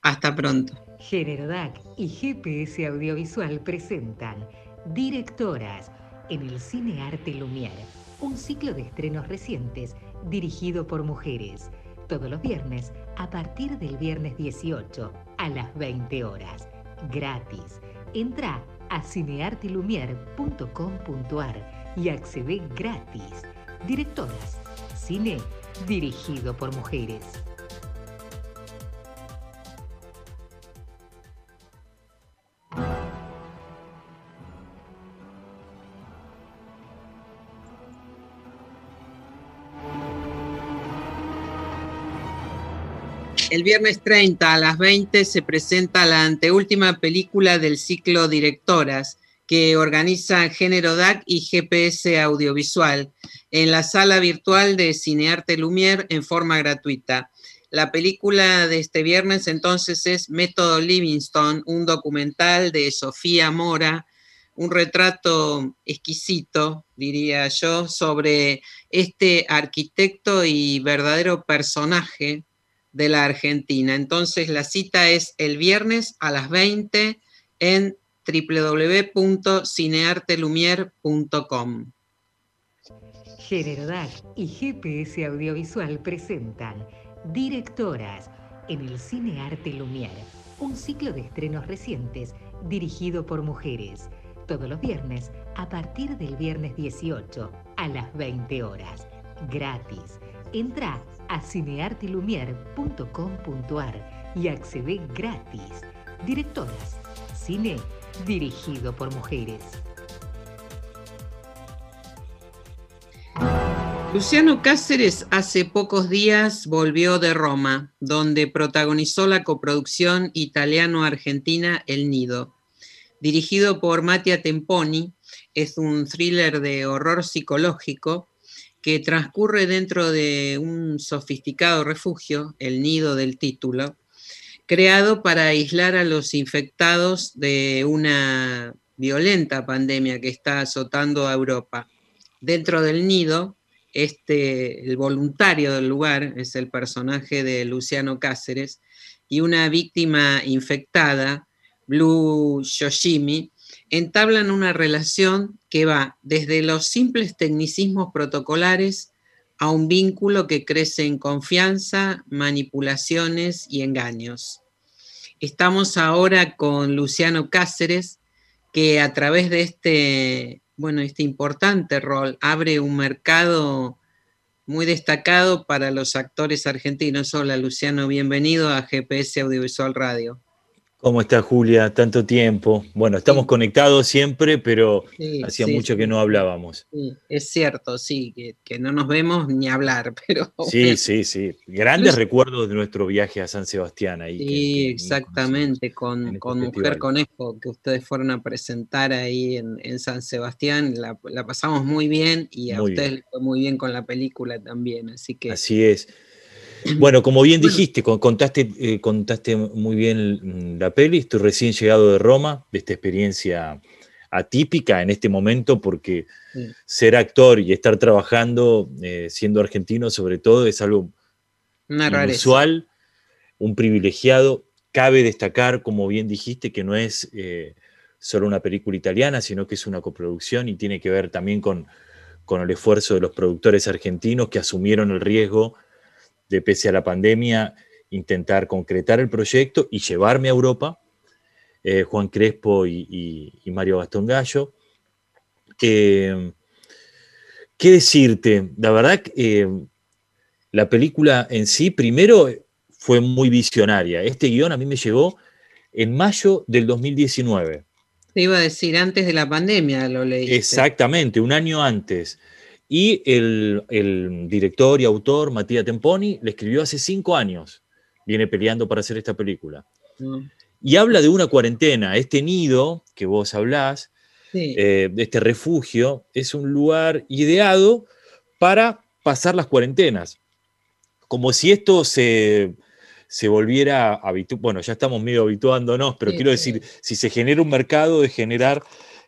Hasta pronto. Género DAC y GPS Audiovisual presentan Directoras en el Cine Arte Lumière, un ciclo de estrenos recientes dirigido por mujeres. Todos los viernes a partir del viernes 18 a las 20 horas. Gratis Entra a cineartilumier.com.ar y accede gratis. Directoras. Cine dirigido por mujeres. El viernes 30 a las 20 se presenta la anteúltima película del ciclo Directoras que organiza Género DAC y GPS Audiovisual en la sala virtual de Cinearte Lumière en forma gratuita. La película de este viernes entonces es Método Livingstone, un documental de Sofía Mora, un retrato exquisito, diría yo, sobre este arquitecto y verdadero personaje de la Argentina. Entonces la cita es el viernes a las 20 en www.cineartelumier.com. Generodac y GPS Audiovisual presentan Directoras en el Cine Arte Lumière, un ciclo de estrenos recientes dirigido por mujeres, todos los viernes a partir del viernes 18 a las 20 horas. Gratis. Entra a cineartilumier.com.ar y accede gratis. Directoras. Cine dirigido por mujeres. Luciano Cáceres hace pocos días volvió de Roma, donde protagonizó la coproducción italiano-argentina El Nido. Dirigido por Mattia Temponi, es un thriller de horror psicológico que transcurre dentro de un sofisticado refugio, el nido del título, creado para aislar a los infectados de una violenta pandemia que está azotando a Europa. Dentro del nido, este, el voluntario del lugar es el personaje de Luciano Cáceres y una víctima infectada, Blue Yoshimi, entablan una relación que va desde los simples tecnicismos protocolares a un vínculo que crece en confianza, manipulaciones y engaños. Estamos ahora con Luciano Cáceres, que a través de este, bueno, este importante rol abre un mercado muy destacado para los actores argentinos. Hola Luciano, bienvenido a GPS Audiovisual Radio. ¿Cómo está Julia? Tanto tiempo. Bueno, estamos conectados siempre, pero hacía mucho que no hablábamos. es cierto, sí, que, no nos vemos ni hablar, pero... Sí, sí, sí. Grandes recuerdos de nuestro viaje a San Sebastián ahí. Sí, exactamente, con, este con Mujer Conejo, que ustedes fueron a presentar ahí en, San Sebastián. La, pasamos muy bien y a ustedes les fue muy bien con la película también, así que... Así es. Bueno, como bien dijiste, contaste, eh, contaste muy bien la peli, estoy recién llegado de Roma, de esta experiencia atípica en este momento, porque ser actor y estar trabajando, eh, siendo argentino sobre todo, es algo inusual, un privilegiado. Cabe destacar, como bien dijiste, que no es eh, solo una película italiana, sino que es una coproducción y tiene que ver también con, con el esfuerzo de los productores argentinos que asumieron el riesgo de, pese a la pandemia, intentar concretar el proyecto y llevarme a Europa, eh, Juan Crespo y, Mario Gastón Gallo. ¿Qué decirte? La verdad, eh, la película en sí, primero, fue muy visionaria. Este guion a mí me llegó en mayo del 2019. Te iba a decir, antes de la pandemia lo leí. Exactamente, un año antes. Y el, director y autor, Matías Temponi, le escribió hace cinco años. Viene peleando para hacer esta película. Mm. Y habla de una cuarentena. Este nido que vos hablás, eh, este refugio, es un lugar ideado para pasar las cuarentenas. Como si esto se, volviera habitual. Bueno, ya estamos medio habituándonos, pero quiero decir, si se genera un mercado de generar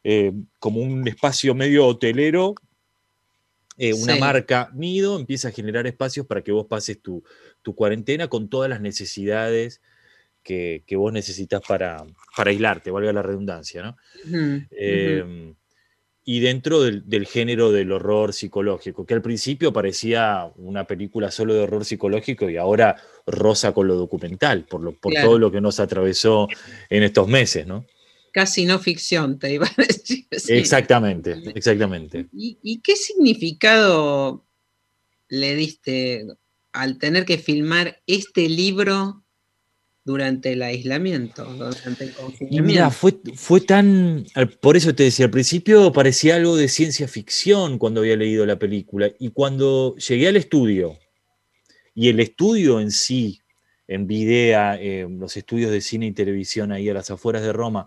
eh, como un espacio medio hotelero eh, una marca nido empieza a generar espacios para que vos pases tu, cuarentena con todas las necesidades que, vos necesitas para, para, aislarte, valga la redundancia, ¿no? Em, y dentro del, género del horror psicológico, que al principio parecía una película solo de horror psicológico y ahora rosa con lo documental, por, lo, por todo lo que nos atravesó en estos meses, ¿no? Casi no ficción, te iba a decir. Exactamente, exactamente. ¿Y, qué significado le diste al tener que filmar este libro durante el aislamiento, durante el confinamiento? mira, fue, fue tan, por eso te decía, al principio parecía algo de ciencia ficción cuando había leído la película, y cuando llegué al estudio, y el estudio en sí, en Videa, eh, los estudios de cine y televisión ahí a las afueras de Roma,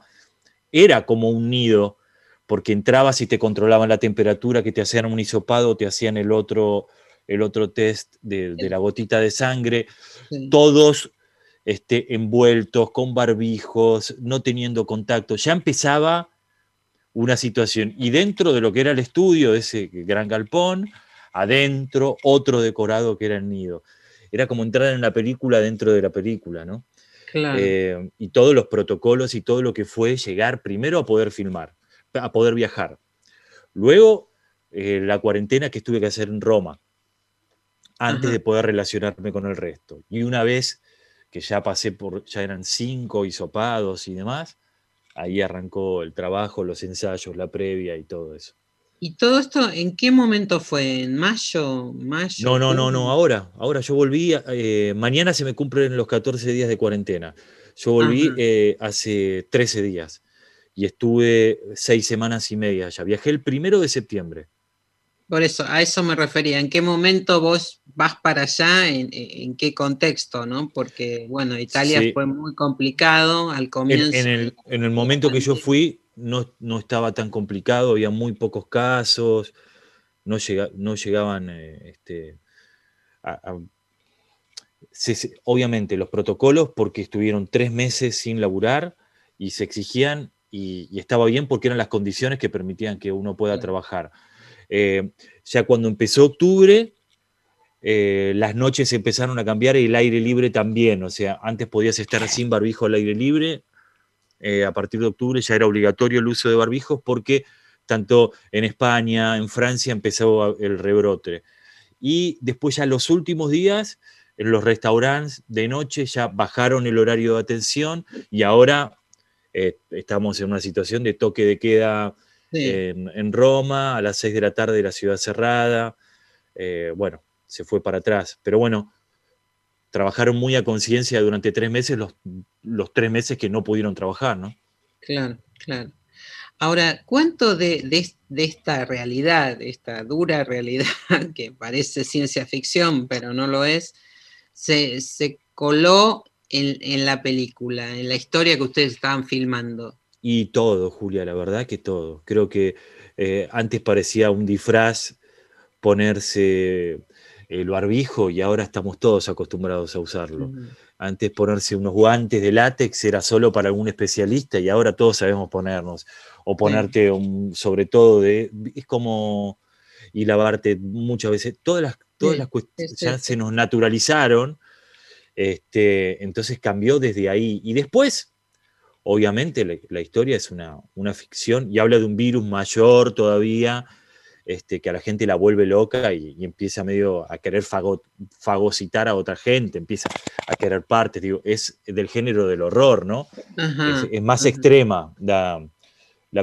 era como un nido, porque entrabas y te controlaban la temperatura, que te hacían un hisopado, te hacían el otro, el otro test de, la gotita de sangre, todos este, envueltos, con barbijos, no teniendo contacto. Ya empezaba una situación. Y dentro de lo que era el estudio, ese gran galpón, adentro otro decorado que era el nido. Era como entrar en una película dentro de la película, ¿no? Eh, y todos los protocolos y todo lo que fue llegar primero a poder filmar, a poder viajar. Luego, eh, la cuarentena que tuve que hacer en Roma, antes de poder relacionarme con el resto. Y una vez que ya pasé por, ya eran cinco hisopados y demás, ahí arrancó el trabajo, los ensayos, la previa y todo eso. ¿Y todo esto en qué momento fue? ¿En mayo? mayo no, no, no, no, ahora. Ahora yo volví, eh, mañana se me cumplen los 14 días de cuarentena. Yo volví eh, hace 13 días y estuve seis semanas y media ya. Viajé el primero de septiembre. Por eso, a eso me refería. ¿En qué momento vos vas para allá? ¿En, qué contexto? ¿no? Porque, bueno, Italia fue muy complicado al comienzo. En, el, en el momento que yo fui, no, estaba tan complicado, había muy pocos casos, no, no llegaban, eh, este, obviamente los protocolos porque estuvieron tres meses sin laburar y se exigían y, estaba bien porque eran las condiciones que permitían que uno pueda trabajar. Eh, ya cuando empezó octubre, eh, las noches empezaron a cambiar y el aire libre también, o sea, antes podías estar sin barbijo al aire libre, eh, a partir de octubre ya era obligatorio el uso de barbijos porque tanto en España, en Francia empezó el rebrote. Y después ya los últimos días, en los restaurantes de noche ya bajaron el horario de atención y ahora eh, estamos en una situación de toque de queda en, Roma, a las 6 de la tarde la ciudad cerrada. Eh, bueno, se fue para atrás. Pero bueno, trabajaron muy a conciencia durante tres meses los, los tres meses que no pudieron trabajar, ¿no? Claro, claro. Ahora, ¿cuánto de, esta realidad, de esta dura realidad, que parece ciencia ficción, pero no lo es, se, coló en, la película, en la historia que ustedes estaban filmando? Y todo, Julia, la verdad que todo. Creo que eh, antes parecía un disfraz ponerse el barbijo y ahora estamos todos acostumbrados a usarlo. Antes ponerse unos guantes de látex era solo para algún especialista y ahora todos sabemos ponernos. O ponerte un, sobre todo de. Es como. Y lavarte muchas veces. Todas las, todas las cuestiones ya se nos naturalizaron. Este, entonces cambió desde ahí. Y después, obviamente, la, historia es una, una ficción y habla de un virus mayor todavía este, que a la gente la vuelve loca y, empieza medio a querer fagocitar a otra gente, empieza a querer partes, digo, es del género del horror, ¿no? es, más extrema la,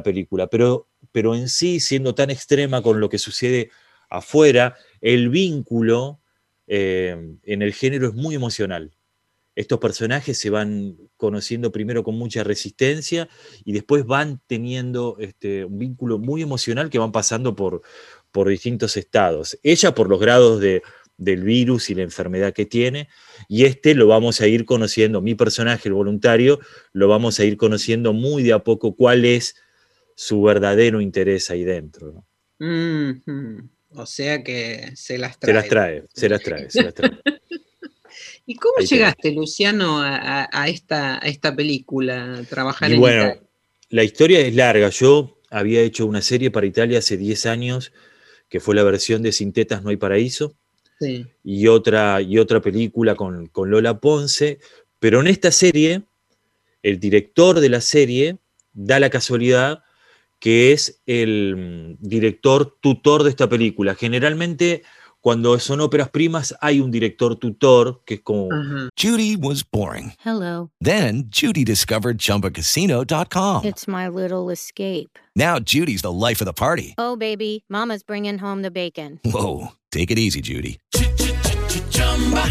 película, pero, pero en sí, siendo tan extrema con lo que sucede afuera, el vínculo eh, en el género es muy emocional estos personajes se van conociendo primero con mucha resistencia y después van teniendo este, un vínculo muy emocional que van pasando por, por distintos estados. Ella por los grados de, del virus y la enfermedad que tiene, y este lo vamos a ir conociendo, mi personaje, el voluntario, lo vamos a ir conociendo muy de a poco cuál es su verdadero interés ahí dentro. O sea que se las trae. Se las trae, se las trae, se las trae. ¿Y cómo llegaste, Luciano, a, esta, esta película, a trabajar en bueno, la historia es larga. Yo había hecho una serie para Italia hace 10 años, que fue la versión de Sin tetas no hay paraíso, y, otra, y otra película con, con Lola Ponce, pero en esta serie, el director de la serie da la casualidad que es el mm, director tutor de esta película. Generalmente cuando son óperas primas hay un director tutor que es como Judy was boring. Hello. Then Judy discovered chumbacasino.com. It's my little escape. Now Judy's the life of the party. Oh baby, mama's bringing home the bacon. Whoa, take it easy Judy.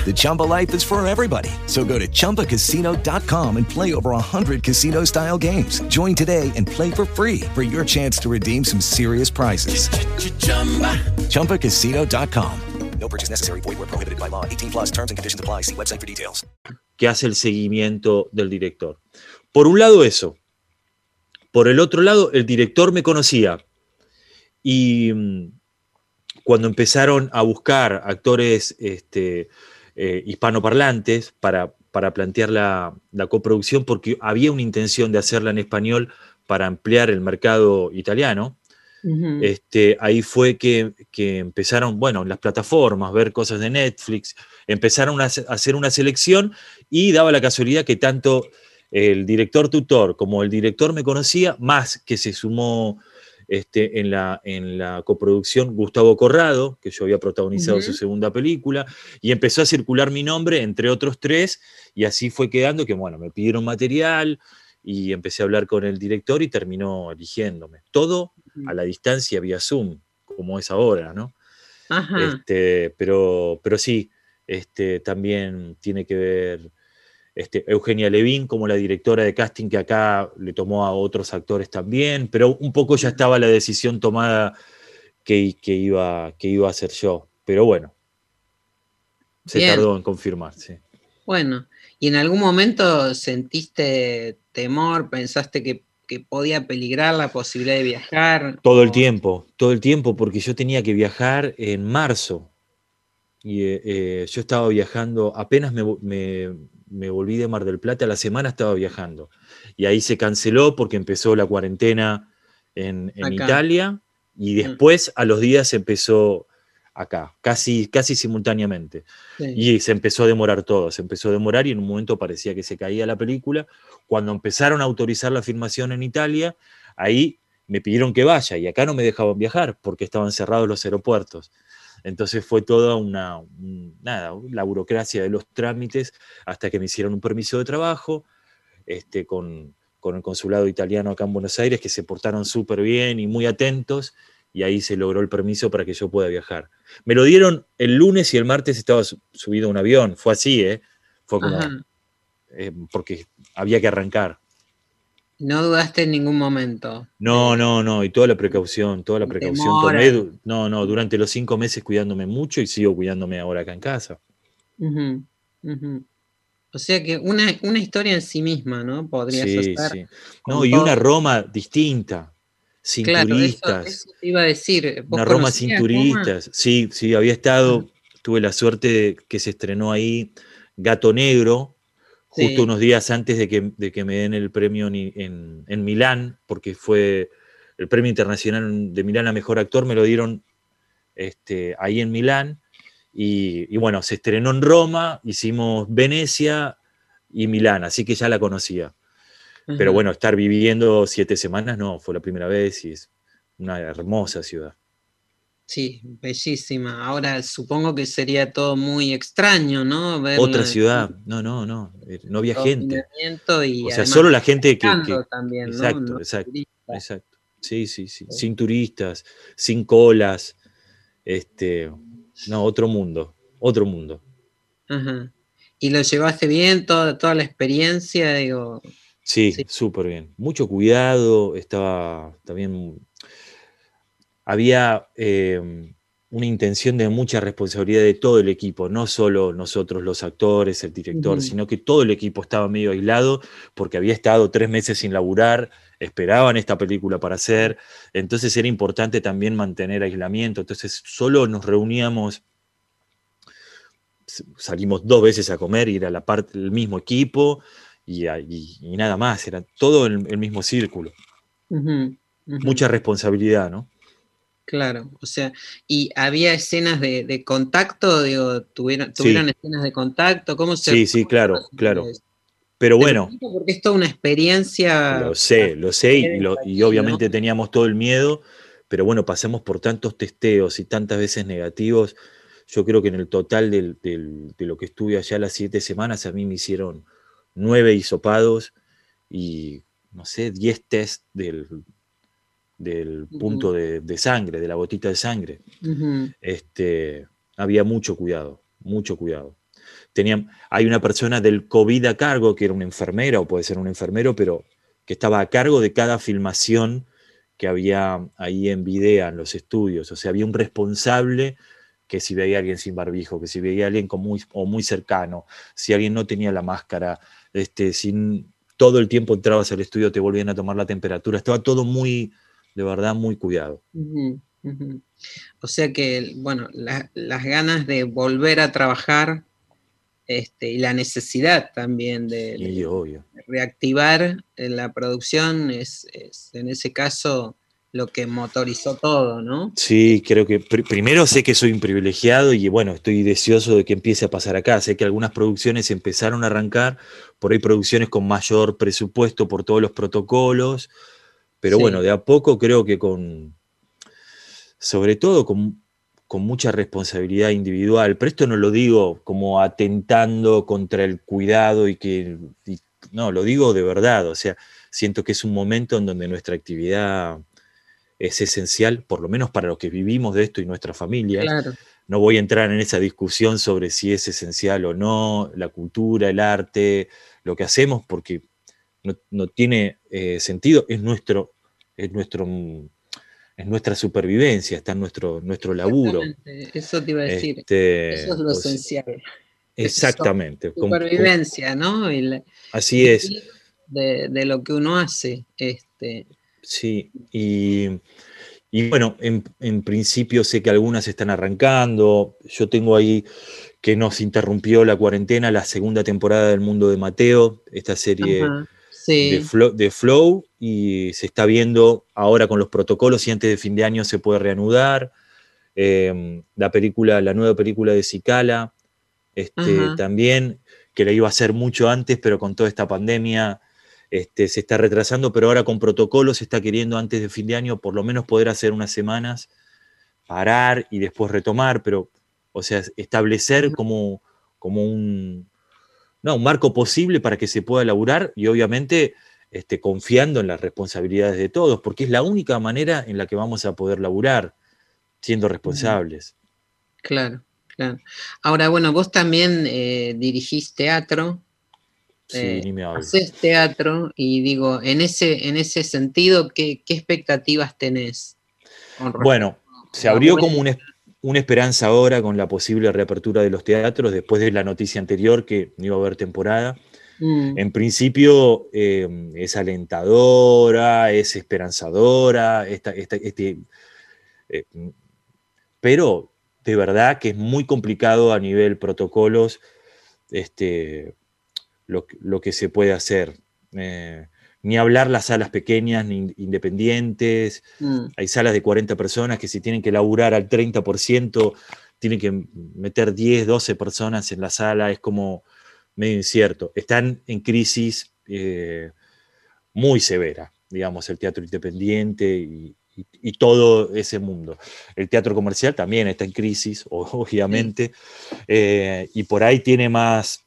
The Chumba life is for everybody. So go to ChumbaCasino.com and play over 100 casino style games. Join today and play for free for your chance to redeem some serious prizes. ChumbaCasino.com. No purchase necessary. Void where prohibited by law. 18 plus terms and conditions apply. See website for details. Que hace el seguimiento del director. Por un lado, eso. Por el otro lado, el director me conocía. Y mm, cuando empezaron a buscar actores este, eh, hispanoparlantes para, para plantear la, coproducción, porque había una intención de hacerla en español para ampliar el mercado italiano. este, ahí fue que, empezaron, bueno, las plataformas, ver cosas de Netflix, empezaron a hacer una selección y daba la casualidad que tanto el director tutor como el director me conocía, más que se sumó este, en, la, en la coproducción Gustavo Corrado, que yo había protagonizado su segunda película, y empezó a circular mi nombre entre otros tres, y así fue quedando que, bueno, me pidieron material y empecé a hablar con el director y terminó eligiéndome. Todo a la distancia vía Zoom, como es ahora, ¿no? Este, pero, pero sí, este, también tiene que ver este, Eugenia Levin como la directora de casting que acá le tomó a otros actores también, pero un poco ya estaba la decisión tomada que, iba, que iba a hacer yo. Pero bueno, se tardó en confirmarse. Bueno, ¿y en algún momento sentiste temor? ¿Pensaste que, podía peligrar la posibilidad de viajar? Todo el tiempo, todo el tiempo, porque yo tenía que viajar en marzo. Y eh, eh, yo estaba viajando, apenas me, me volví de Mar del Plata, la semana estaba viajando. Y ahí se canceló porque empezó la cuarentena en, Italia y mm. después a los días empezó acá, casi, casi simultáneamente. Y se empezó a demorar todo, se empezó a demorar y en un momento parecía que se caía la película. Cuando empezaron a autorizar la filmación en Italia, ahí me pidieron que vaya y acá no me dejaban viajar porque estaban cerrados los aeropuertos. Entonces fue toda una, nada, la burocracia de los trámites hasta que me hicieron un permiso de trabajo este, con, el consulado italiano acá en Buenos Aires, que se portaron súper bien y muy atentos. y ahí se logró el permiso para que yo pueda viajar. Me lo dieron el lunes y el martes estaba subido a un avión, fue así, ¿eh? Fue como, eh, porque había que arrancar. No dudaste en ningún momento. No, no, no, y toda la precaución, toda la precaución no, no, durante los cinco meses cuidándome mucho y sigo cuidándome ahora acá en casa. O sea que una, una, historia en sí misma, ¿no? Podría sí, Sí. No, y una Roma distinta, sin turistas. iba a decir. Una Roma sin turistas. Sí, sí, había estado, tuve la suerte de que se estrenó ahí Gato Negro, justo unos días antes de que, de que, me den el premio en, en, Milán, porque fue el premio internacional de Milán a Mejor Actor, me lo dieron este, ahí en Milán. Y, bueno, se estrenó en Roma, hicimos Venecia y Milán, así que ya la conocía. Pero bueno, estar viviendo siete semanas no, fue la primera vez y es una hermosa ciudad. Sí, bellísima. Ahora supongo que sería todo muy extraño, ¿no? Otra ciudad. No, no, no. Eh, no había gente. o sea, solo la gente que. También, exacto, exacto. Exacto. Sí, sí, sí. Sin turistas, sin colas. Este. No, otro mundo. Otro mundo. Ajá. ¿Y lo llevaste bien toda, toda la experiencia? Digo. Sí, súper bien. Mucho cuidado. Estaba también había eh, una intención de mucha responsabilidad de todo el equipo, no solo nosotros los actores, el director, sino que todo el equipo estaba medio aislado porque había estado tres meses sin laburar, esperaban esta película para hacer, entonces era importante también mantener aislamiento, entonces solo nos reuníamos, salimos dos veces a comer y era la parte del mismo equipo y, nada más, era todo el, el mismo círculo. Mucha responsabilidad, ¿no? Claro, o sea, ¿y había escenas de, contacto? Digo, ¿tuvieron, ¿tuvieron escenas de contacto? ¿Cómo se Sí, sí, claro, claro. Pero bueno. Porque es toda una experiencia. Lo sé, lo sé, y, obviamente teníamos todo el miedo, pero bueno, pasamos por tantos testeos y tantas veces negativos. Yo creo que en el total de lo que estuve allá las siete semanas, a mí me hicieron nueve hisopados y, no sé, diez test del, del punto de, sangre, de la gotita de sangre. este, había mucho cuidado, mucho cuidado. Tenían, hay una persona del COVID a cargo, que era una enfermera o puede ser un enfermero, pero que estaba a cargo de cada filmación que había ahí en Videa, en los estudios. O sea, había un responsable que si veía a alguien sin barbijo, que si veía a alguien muy, o muy cercano, si alguien no tenía la máscara, este, sin, todo el tiempo entrabas al estudio, te volvían a tomar la temperatura, estaba todo muy, de verdad muy cuidado. O sea que, bueno, las ganas de volver a trabajar este, y la necesidad también de, reactivar la producción es, en ese caso lo que motorizó todo, ¿no? Sí, creo que primero sé que soy un privilegiado y bueno, estoy deseoso de que empiece a pasar acá. Sé que algunas producciones empezaron a arrancar, por ahí producciones con mayor presupuesto por todos los protocolos, pero bueno, de a poco creo que con, sobre todo con, mucha responsabilidad individual, pero esto no lo digo como atentando contra el cuidado y que, no, lo digo de verdad, o sea, siento que es un momento en donde nuestra actividad es esencial, por lo menos para los que vivimos de esto y nuestras familias. No voy a entrar en esa discusión sobre si es esencial o no, la cultura, el arte, lo que hacemos, porque no, tiene eh, sentido, es nuestro es, nuestro, es nuestra supervivencia, está en nuestro, nuestro laburo. Eso te iba a decir. Este, eso es lo esencial. Exactamente. Supervivencia, ¿no? así es. De, lo que uno hace. Este. Sí, y, bueno, en, en, principio sé que algunas están arrancando. Yo tengo ahí que nos interrumpió la cuarentena, la segunda temporada del Mundo de Mateo, esta serie de, flow, y se está viendo ahora con los protocolos y antes de fin de año se puede reanudar. Em, la película, la nueva película de Cicala, este, también, que la iba a hacer mucho antes, pero con toda esta pandemia este, se está retrasando, pero ahora con protocolos se está queriendo antes de fin de año por lo menos poder hacer unas semanas, parar y después retomar, pero, o sea, establecer como, como un, no, un marco posible para que se pueda elaborar y obviamente este, confiando en las responsabilidades de todos, porque es la única manera en la que vamos a poder laburar, siendo responsables. Claro, claro. Ahora, bueno, vos también eh, dirigís teatro. Sí, eh, ni me hables. Haces teatro y digo, en ese, en ese sentido, ¿qué, qué expectativas tenés? Bueno, se abrió como una, una esperanza ahora con la posible reapertura de los teatros después de la noticia anterior que no iba a haber temporada. Mm, En principio eh, es alentadora, es esperanzadora, esta- esta- este, eh, pero de verdad que es muy complicado a nivel protocolos este, lo, que- lo que se puede hacer. Eh, ni hablar las salas pequeñas, ni independientes. mm, Hay salas de 40 personas que si tienen que laburar al 30%, tienen que meter 10, 12 personas en la sala. Es como medio incierto. Están en crisis eh, muy severa, digamos, el teatro independiente y, y- y todo ese mundo. El teatro comercial también está en crisis, obviamente, eh, y por ahí tiene más,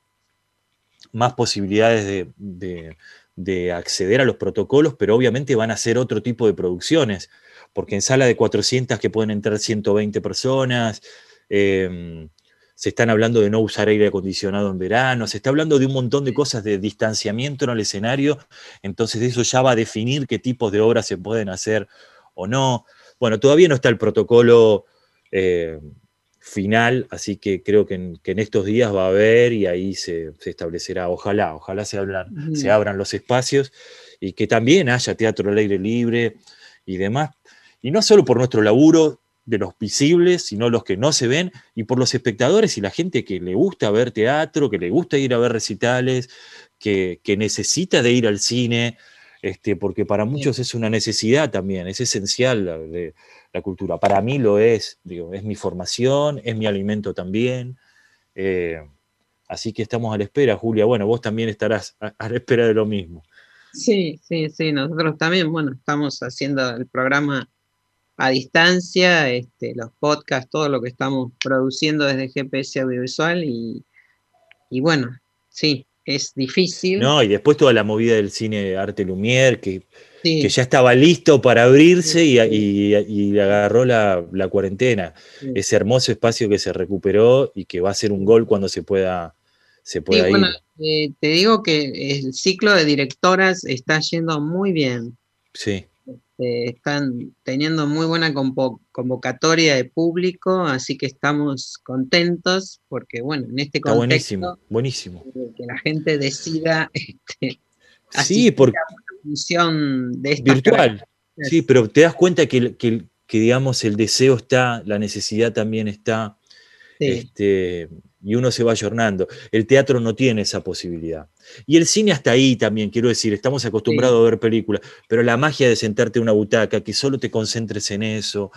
más posibilidades de, de- de acceder a los protocolos, pero obviamente van a ser otro tipo de producciones, porque en sala de 400 que pueden entrar 120 personas, eh, se están hablando de no usar aire acondicionado en verano, se está hablando de un montón de cosas de distanciamiento en el escenario, entonces eso ya va a definir qué tipos de obras se pueden hacer o no. Bueno, todavía no está el protocolo eh, final, así que creo que en, que en estos días va a haber y ahí se, se establecerá, ojalá, ojalá se, hablan- se abran los espacios y que también haya teatro al aire libre y demás. Y no solo por nuestro laburo de los visibles, sino los que no se ven, y por los espectadores y la gente que le gusta ver teatro, que le gusta ir a ver recitales, que, que necesita de ir al cine, este, porque para muchos es una necesidad también, es esencial la, de- la cultura. Para mí lo es, digo, es mi formación, es mi alimento también. eh, así que estamos a la espera, Julia. Bueno, vos también estarás a, a la espera de lo mismo. Sí, sí, sí, nosotros también, bueno, estamos haciendo el programa a distancia, este, los podcasts, todo lo que estamos produciendo desde GPS Audiovisual y, y bueno, sí, es difícil. No, y después toda la movida del cine Arte Lumière, que, Sí. que ya estaba listo para abrirse y, y- y agarró la, la cuarentena. Sí. Ese hermoso espacio que se recuperó y que va a ser un gol cuando se pueda, se pueda ir. bueno, eh, te digo que el ciclo de directoras está yendo muy bien. Sí. Eh, están teniendo muy buena convo- convocatoria de público, así que estamos contentos porque, bueno, en este Está contexto, buenísimo, buenísimo. eh, que la gente decida este, Sí, porque una función de virtual. Sí, pero te das cuenta que, que- que, digamos, el deseo está, la necesidad también está, Sí. este, y uno se va ayornando. El teatro no tiene esa posibilidad. Y el cine hasta ahí también, quiero decir, estamos acostumbrados a ver películas, pero la magia de sentarte en una butaca, que solo te concentres en eso,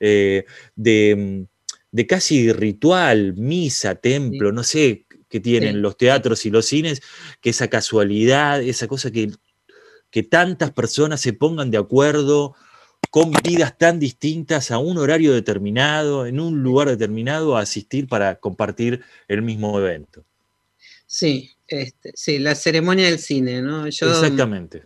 eh, de, de casi ritual, misa, templo, no sé qué tienen Sí. los teatros y los cines, que esa casualidad, esa cosa que, que tantas personas se pongan de acuerdo con vidas tan distintas a un horario determinado, en un lugar determinado, a asistir para compartir el mismo evento. Sí, este, sí, la ceremonia del cine, ¿no? Yo, Exactamente.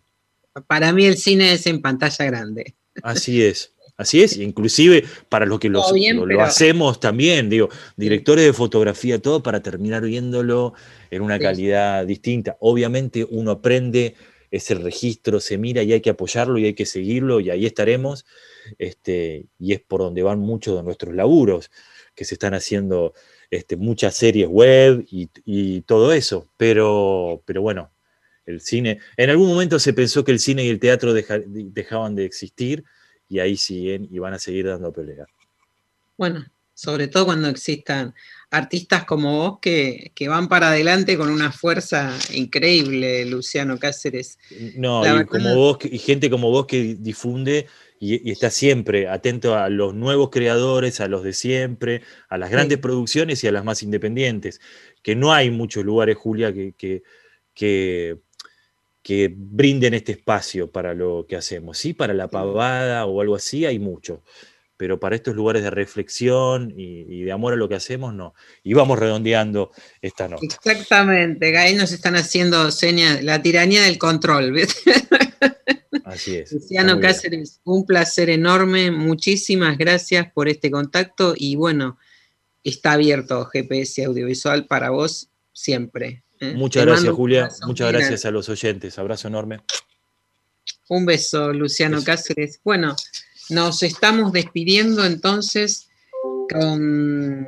Para mí el cine es en pantalla grande. Así es. Así es, inclusive para los que los- Todo bien, lo, hacemos también, digo, directores de fotografía, todo para terminar viéndolo en una Sí. calidad distinta. Obviamente uno aprende ese registro, se mira y hay que apoyarlo y hay que seguirlo y ahí estaremos. Este, y es por donde van muchos de nuestros laburos, que se están haciendo este, muchas series web y, todo eso. Pero, pero bueno, el cine, en algún momento se pensó que el cine y el teatro deja- dejaban de existir y ahí siguen y van a seguir dando pelea. Bueno, sobre todo cuando existan artistas como vos que, que van para adelante con una fuerza increíble, Luciano Cáceres. No, La y verdad- como vos, y gente como vos que difunde y, y está siempre atento a los nuevos creadores, a los de siempre, a las grandes producciones y a las más independientes. Que no hay muchos lugares, Julia, que, que, que, que brinden este espacio para lo que hacemos. Sí, para la pavada o algo así hay mucho, pero para estos lugares de reflexión y, de amor a lo que hacemos, no. Y vamos redondeando esta nota. Exactamente, ahí nos están haciendo señas, la tiranía del control. Así es. Luciano Cáceres, un placer enorme, muchísimas gracias por este contacto y bueno, está abierto GPS Audiovisual para vos siempre. ¿eh? Muchas gracias, Julia. Muchas gracias a los oyentes. Abrazo enorme. Un beso, Luciano Cáceres. Bueno, nos estamos despidiendo entonces con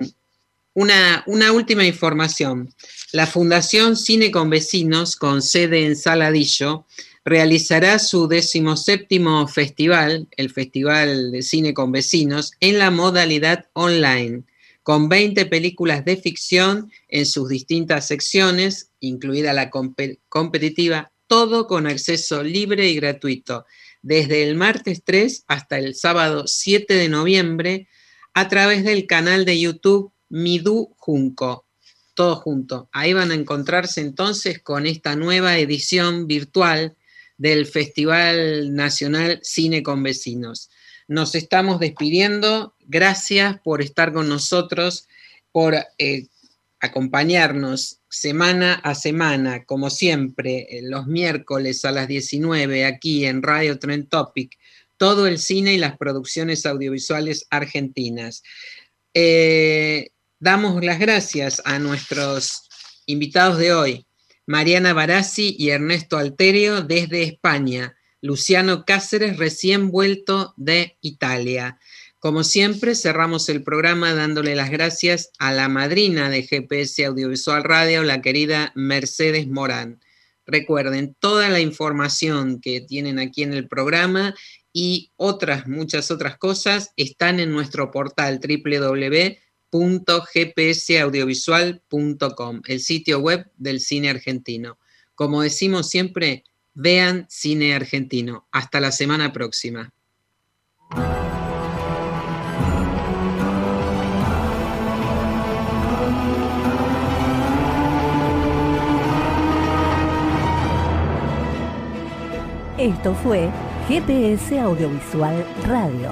una, última información. La Fundación Cine con Vecinos, con sede en Saladillo, realizará su decimoséptimo festival, el Festival de Cine con Vecinos, en la modalidad online con 20 películas de ficción en sus distintas secciones, incluida la competitiva, todo con acceso libre y gratuito, desde el martes 3 hasta el sábado 7 de noviembre, a través del canal de YouTube Midú Junco. Todo junto. Ahí van a encontrarse entonces con esta nueva edición virtual del Festival Nacional Cine con Vecinos. Nos estamos despidiendo. Gracias por estar con nosotros, por eh, acompañarnos semana a semana, como siempre, los miércoles a las 19 aquí en Radio Trend Topic, todo el cine y las producciones audiovisuales argentinas. Eh, damos las gracias a nuestros invitados de hoy, Mariana Barassi y Ernesto Alterio desde España. Luciano Cáceres, recién vuelto de Italia. Como siempre, cerramos el programa dándole las gracias a la madrina de GPS Audiovisual Radio, la querida Mercedes Morán. Recuerden, toda la información que tienen aquí en el programa y otras, muchas otras cosas están en nuestro portal www.gpsaudiovisual.com, el sitio web del cine argentino. Como decimos siempre, Vean cine argentino. Hasta la semana próxima. Esto fue GPS Audiovisual Radio.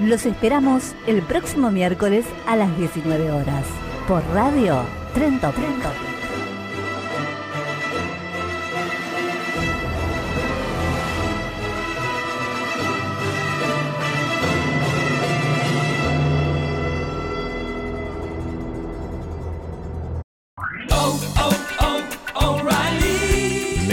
Los esperamos el próximo miércoles a las 19 horas por radio Trento Trento.